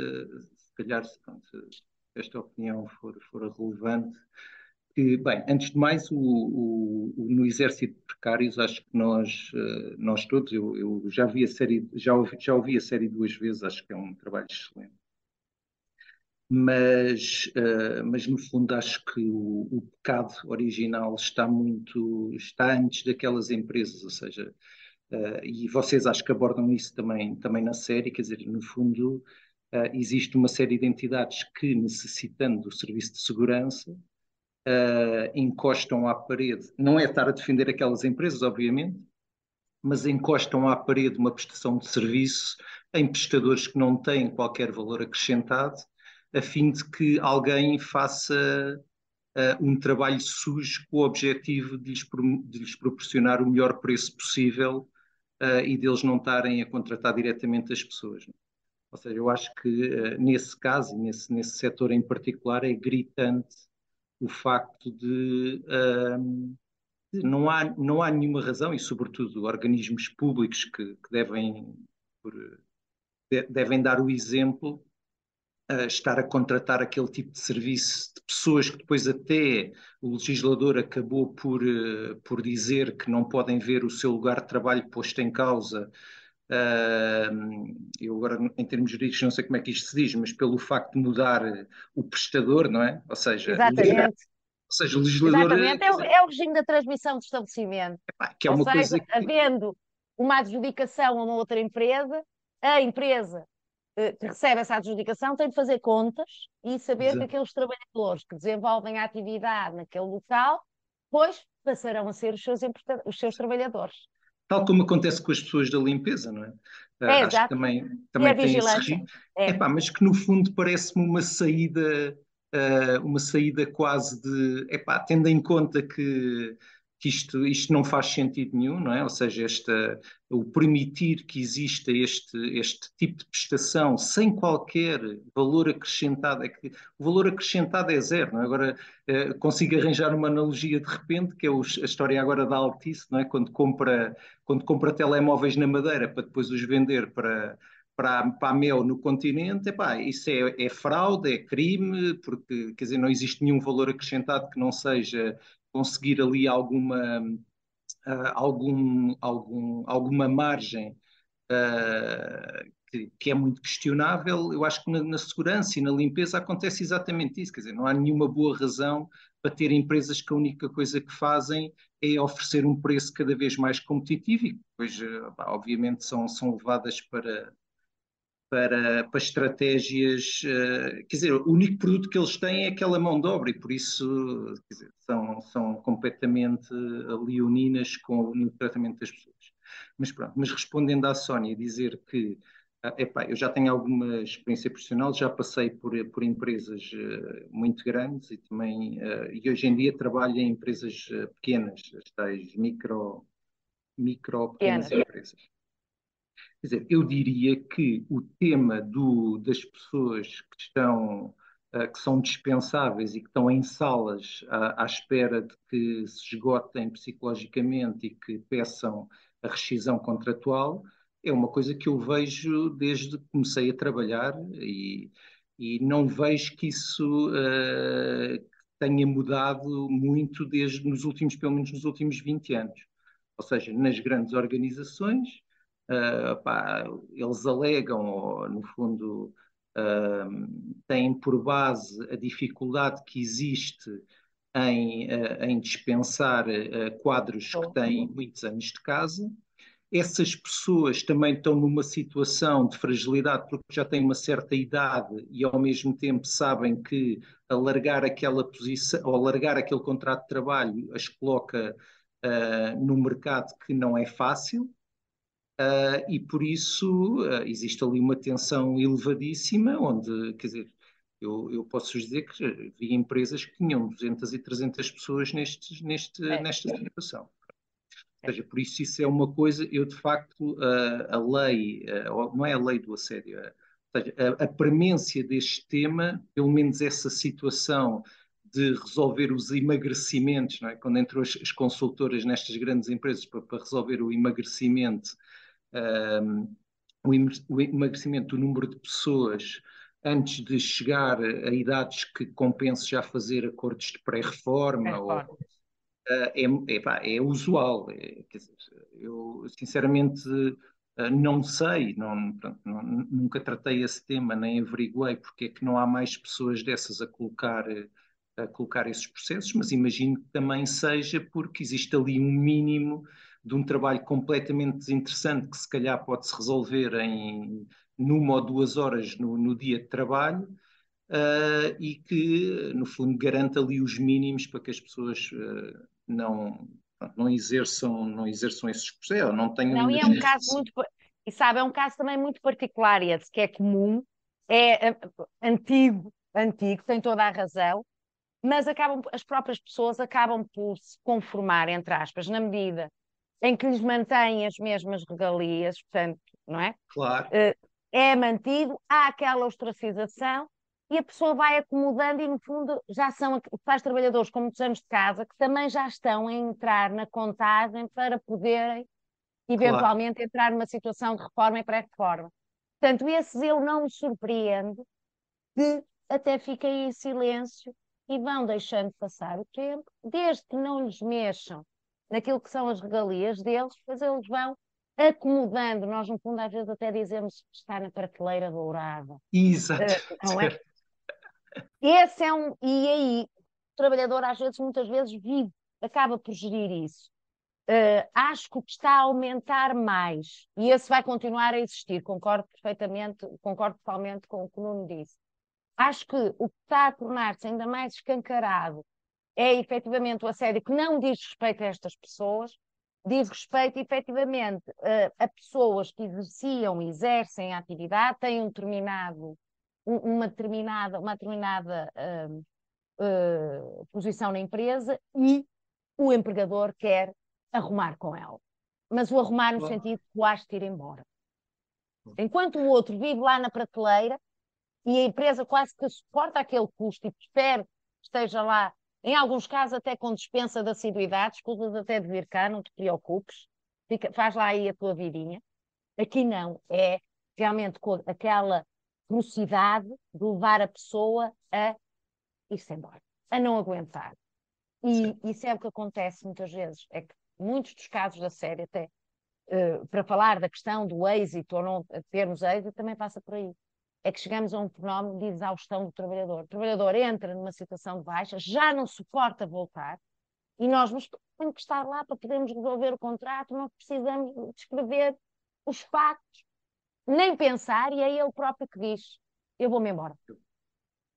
se calhar, se esta opinião for, for relevante, que, bem, antes de mais, o, o, o, no exército de precários, acho que nós, eh, nós todos, eu, eu já vi a série, já ouvi, já ouvi a série duas vezes, acho que é um trabalho excelente mas, uh, mas no fundo acho que o, o, pecado original está muito, está antes daquelas empresas, ou seja, uh, e vocês acho que abordam isso também, também na série, quer dizer, no fundo uh, existe uma série de entidades que necessitando do serviço de segurança encostam à parede, não é estar a defender aquelas empresas, obviamente, mas encostam à parede uma prestação de serviço em prestadores que não têm qualquer valor acrescentado a fim de que alguém faça uh, um trabalho sujo com o objetivo de lhes, de lhes proporcionar o melhor preço possível uh, e deles não estarem a contratar diretamente as pessoas. Não? Ou seja, eu acho que uh, nesse caso, nesse, nesse setor em particular, é gritante o facto de, de não, há, não há nenhuma razão, e sobretudo organismos públicos que, que devem, por, de, devem dar o exemplo, estar a contratar aquele tipo de serviço de pessoas que depois até o legislador acabou por, uh, por dizer que não podem ver o seu lugar de trabalho posto em causa. Uh, eu agora, em termos jurídicos, não sei como é que isto se diz, mas pelo facto de mudar o prestador, não é? Ou seja, Exatamente. Ou seja, o legislador. Exatamente, é o, é o regime da transmissão de estabelecimento. que é uma Ou coisa seja, que... havendo uma adjudicação a uma outra empresa, a empresa eh, que recebe essa adjudicação tem de fazer contas e saber Exato. que aqueles trabalhadores que desenvolvem a atividade naquele local, depois passarão a ser os seus, os seus trabalhadores. Tal como acontece com as pessoas da limpeza, não é? Eh, é Acho que também, também tem esse regime. É. Epá, mas que no fundo parece-me uma saída, uh, uma saída quase de, epá, tendo em conta que que isto, isto não faz sentido nenhum, não é? Ou seja, esta, o permitir que exista este, este tipo de prestação sem qualquer valor acrescentado, é que o valor acrescentado é zero, não é? Agora eh, consigo arranjar uma analogia de repente, que é o, a história agora da Altice, não é? Quando compra, quando compra telemóveis na Madeira para depois os vender para para, para a Mel no continente, epá, isso é, é, fraude, é crime, porque quer dizer, não existe nenhum valor acrescentado que não seja conseguir ali alguma, uh, algum, algum, alguma margem uh, que, que, é muito questionável, eu acho que na, na, segurança e na limpeza acontece exatamente isso, quer dizer, não há nenhuma boa razão para ter empresas que a única coisa que fazem é oferecer um preço cada vez mais competitivo e depois, uh, obviamente, são, são levadas para, para, para estratégias. Uh, quer dizer, o único produto que eles têm é aquela mão de obra e por isso dizer, são, são completamente leoninas com o tratamento das pessoas. Mas pronto, mas respondendo à Sónia, dizer que uh, epá, eu já tenho alguma experiência profissional, já passei por, por empresas uh, muito grandes e também, uh, e hoje em dia trabalho em empresas pequenas, as tais micro, micro pequenas, pequenas. empresas. Quer dizer, eu diria que o tema do, das pessoas que estão uh, que são dispensáveis e que estão em salas à, à espera de que se esgotem psicologicamente e que peçam a rescisão contratual é uma coisa que eu vejo desde que comecei a trabalhar e, e não vejo que isso uh, tenha mudado muito desde nos últimos, pelo menos nos últimos 20 anos. Ou seja, nas grandes organizações, uh, pá, eles alegam, ou, no fundo, uh, têm por base a dificuldade que existe em, uh, em dispensar quadros que têm muitos anos de casa. Essas pessoas também estão numa situação de fragilidade porque já têm uma certa idade e ao mesmo tempo sabem que alargar aquela posição ou alargar aquele contrato de trabalho as coloca uh, no mercado que não é fácil Uh, e por isso uh, existe ali uma tensão elevadíssima, onde, quer dizer, eu, eu posso dizer que vi empresas que tinham 200 e 300 pessoas neste, neste, é. nesta situação. Ou seja, por isso isso é uma coisa, eu de facto, uh, a lei, não é a lei do assédio, ou seja, a, a premência deste tema, pelo menos essa situação de resolver os emagrecimentos, não é? quando entram as, as consultoras nestas grandes empresas para, para resolver o emagrecimento um, o emagrecimento do número de pessoas antes de chegar a idades que compense já fazer acordos de pré-reforma. Uh, é, é, é, usual. É, dizer, eu, sinceramente, uh, não sei, não, não, nunca tratei esse tema, nem averiguei porque é que não há mais pessoas dessas a colocar, a colocar esses processos, mas imagino que também seja porque existe ali um mínimo de um trabalho completamente desinteressante que se calhar pode-se resolver em numa ou duas horas no, no dia de trabalho uh, e que, no fundo, garante ali os mínimos para que as pessoas uh, não, não, exerçam, não exerçam esses processos, não tenham... Não, e é um caso muito... E sabe, é um caso também muito particular, e esse que é comum, é, é antigo, antigo, tem toda a razão, mas acabam, as próprias pessoas acabam por se conformar, entre aspas, na medida em que lhes mantém as mesmas regalias, portanto, não é? Claro. Eh, é mantido, há aquela ostracização e a pessoa vai acomodando e, no fundo, já são tais trabalhadores com muitos anos de casa que também já estão a entrar na contagem para poderem, eventualmente, claro. entrar numa situação de reforma e pré-reforma. Portanto, esses eu não me surpreendo que até fiquem em silêncio e vão deixando passar o tempo, desde que não lhes mexam naquilo que são as regalias deles, depois eles vão acomodando. Nós, no fundo, às vezes até dizemos que está na prateleira dourada. Exato. Uh, não é? Esse é um. E aí, o trabalhador, às vezes, muitas vezes, vive, acaba por gerir isso. Uh, acho que o que está a aumentar mais, e esse vai continuar a existir, concordo perfeitamente, concordo totalmente com o que o Nuno disse. Acho que o que está a tornar-se ainda mais escancarado é efetivamente o assédio que não diz respeito a estas pessoas, diz respeito efetivamente a, a pessoas que exerciam e exercem a atividade, têm um determinado, uma determinada, uma determinada uh, uh, posição na empresa e o empregador quer arrumar com ela. Mas o arrumar no sentido que o de ir embora. Enquanto o outro vive lá na prateleira e a empresa quase que suporta aquele custo e prefere que esteja lá, em alguns casos até com dispensa de assiduidade, escusas até de vir cá, não te preocupes, fica, faz lá aí a tua vidinha. Aqui não, é realmente com aquela velocidade de levar a pessoa a ir-se embora, a não aguentar. E isso é o que acontece muitas vezes, é que muitos dos casos da série, até uh, para falar da questão do êxito ou não termos êxito, também passa por aí. É que chegamos a um fenómeno de exaustão do trabalhador. O trabalhador entra numa situação de baixa, já não suporta voltar, e nós temos que estar lá para podermos resolver o contrato, não precisamos descrever os factos, nem pensar, e é ele próprio que diz: Eu vou-me embora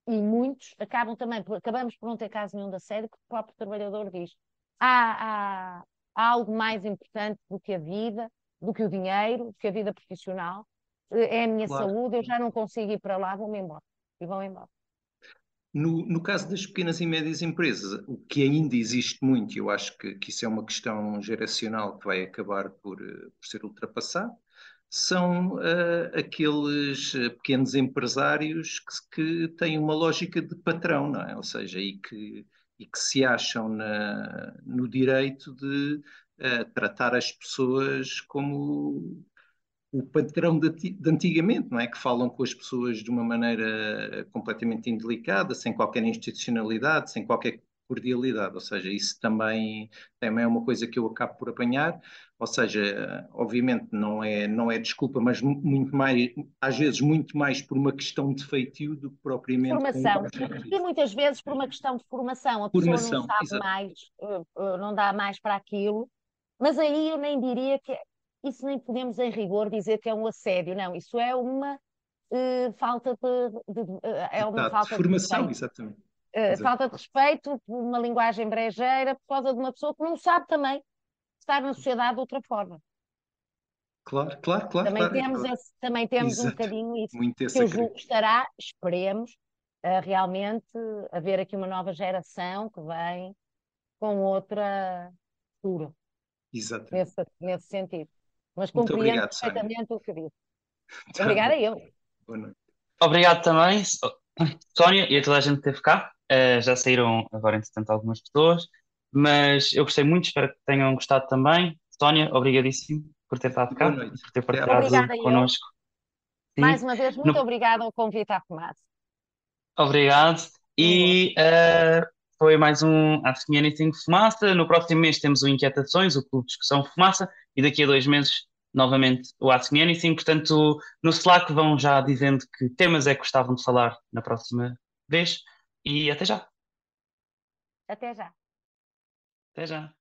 e muitos acabam também, acabamos por não ter caso nenhum da série, que o próprio trabalhador diz: há, há, há algo mais importante do que a vida, do que o dinheiro, do que a vida profissional, é a minha claro. saúde, eu já não consigo ir para lá, vou-me embora. E vão embora. No, no, caso das pequenas e médias empresas, o que ainda existe muito, eu acho que, que, isso é uma questão geracional que vai acabar por, eh, por ser ultrapassado, são uh, aqueles eh, pequenos empresários que, que, têm uma lógica de patrão, não é? Ou seja, e que, e que se acham na, no direito de uh, tratar as pessoas como o patrão de, de, antigamente, não é? Que falam com as pessoas de uma maneira completamente indelicada, sem qualquer institucionalidade, sem qualquer cordialidade, ou seja, isso também, também é uma coisa que eu acabo por apanhar, ou seja, obviamente não é, não é desculpa, mas muito mais, às vezes muito mais por uma questão de feitio do que propriamente... Formação, e muitas vezes por uma questão de formação, a pessoa formação, não sabe exatamente. mais, eh, eh, não dá mais para aquilo, mas aí eu nem diria que, isso nem podemos em rigor dizer que é um assédio, não, isso é uma uh, falta de, de, uh, é uma falta de formação, de exatamente Uh, falta de respeito por uma linguagem brejeira, por causa de uma pessoa que não sabe também estar na sociedade de outra forma. Claro, claro, claro. Também claro, temos, claro. Esse, também temos um bocadinho isso. Muito que eu julgo estará, esperemos, uh, realmente haver aqui uma nova geração que vem com outra cultura. Exatamente. Nesse, nesse sentido. Mas compreendo perfeitamente o que disse. Tá Obrigada eu. Boa noite. Obrigado também, Sónia, e a toda a gente que esteve cá. Uh, já saíram agora, entretanto, algumas pessoas, mas eu gostei muito, espero que tenham gostado também. Sónia, obrigadíssimo por ter estado cá, por ter partilhado Obrigada connosco. Mais uma vez, muito no... obrigada ao convite à fumaça. Obrigado. E uh, foi mais um Ask Me Anything Fumaça. No próximo mês temos o Inquietações, o Clube de Discussão Fumaça, e daqui a dois meses novamente o Ask Me Anything. Portanto, no Slack vão já dizendo que temas é que gostavam de falar na próxima vez. E até já. Até já. Até já.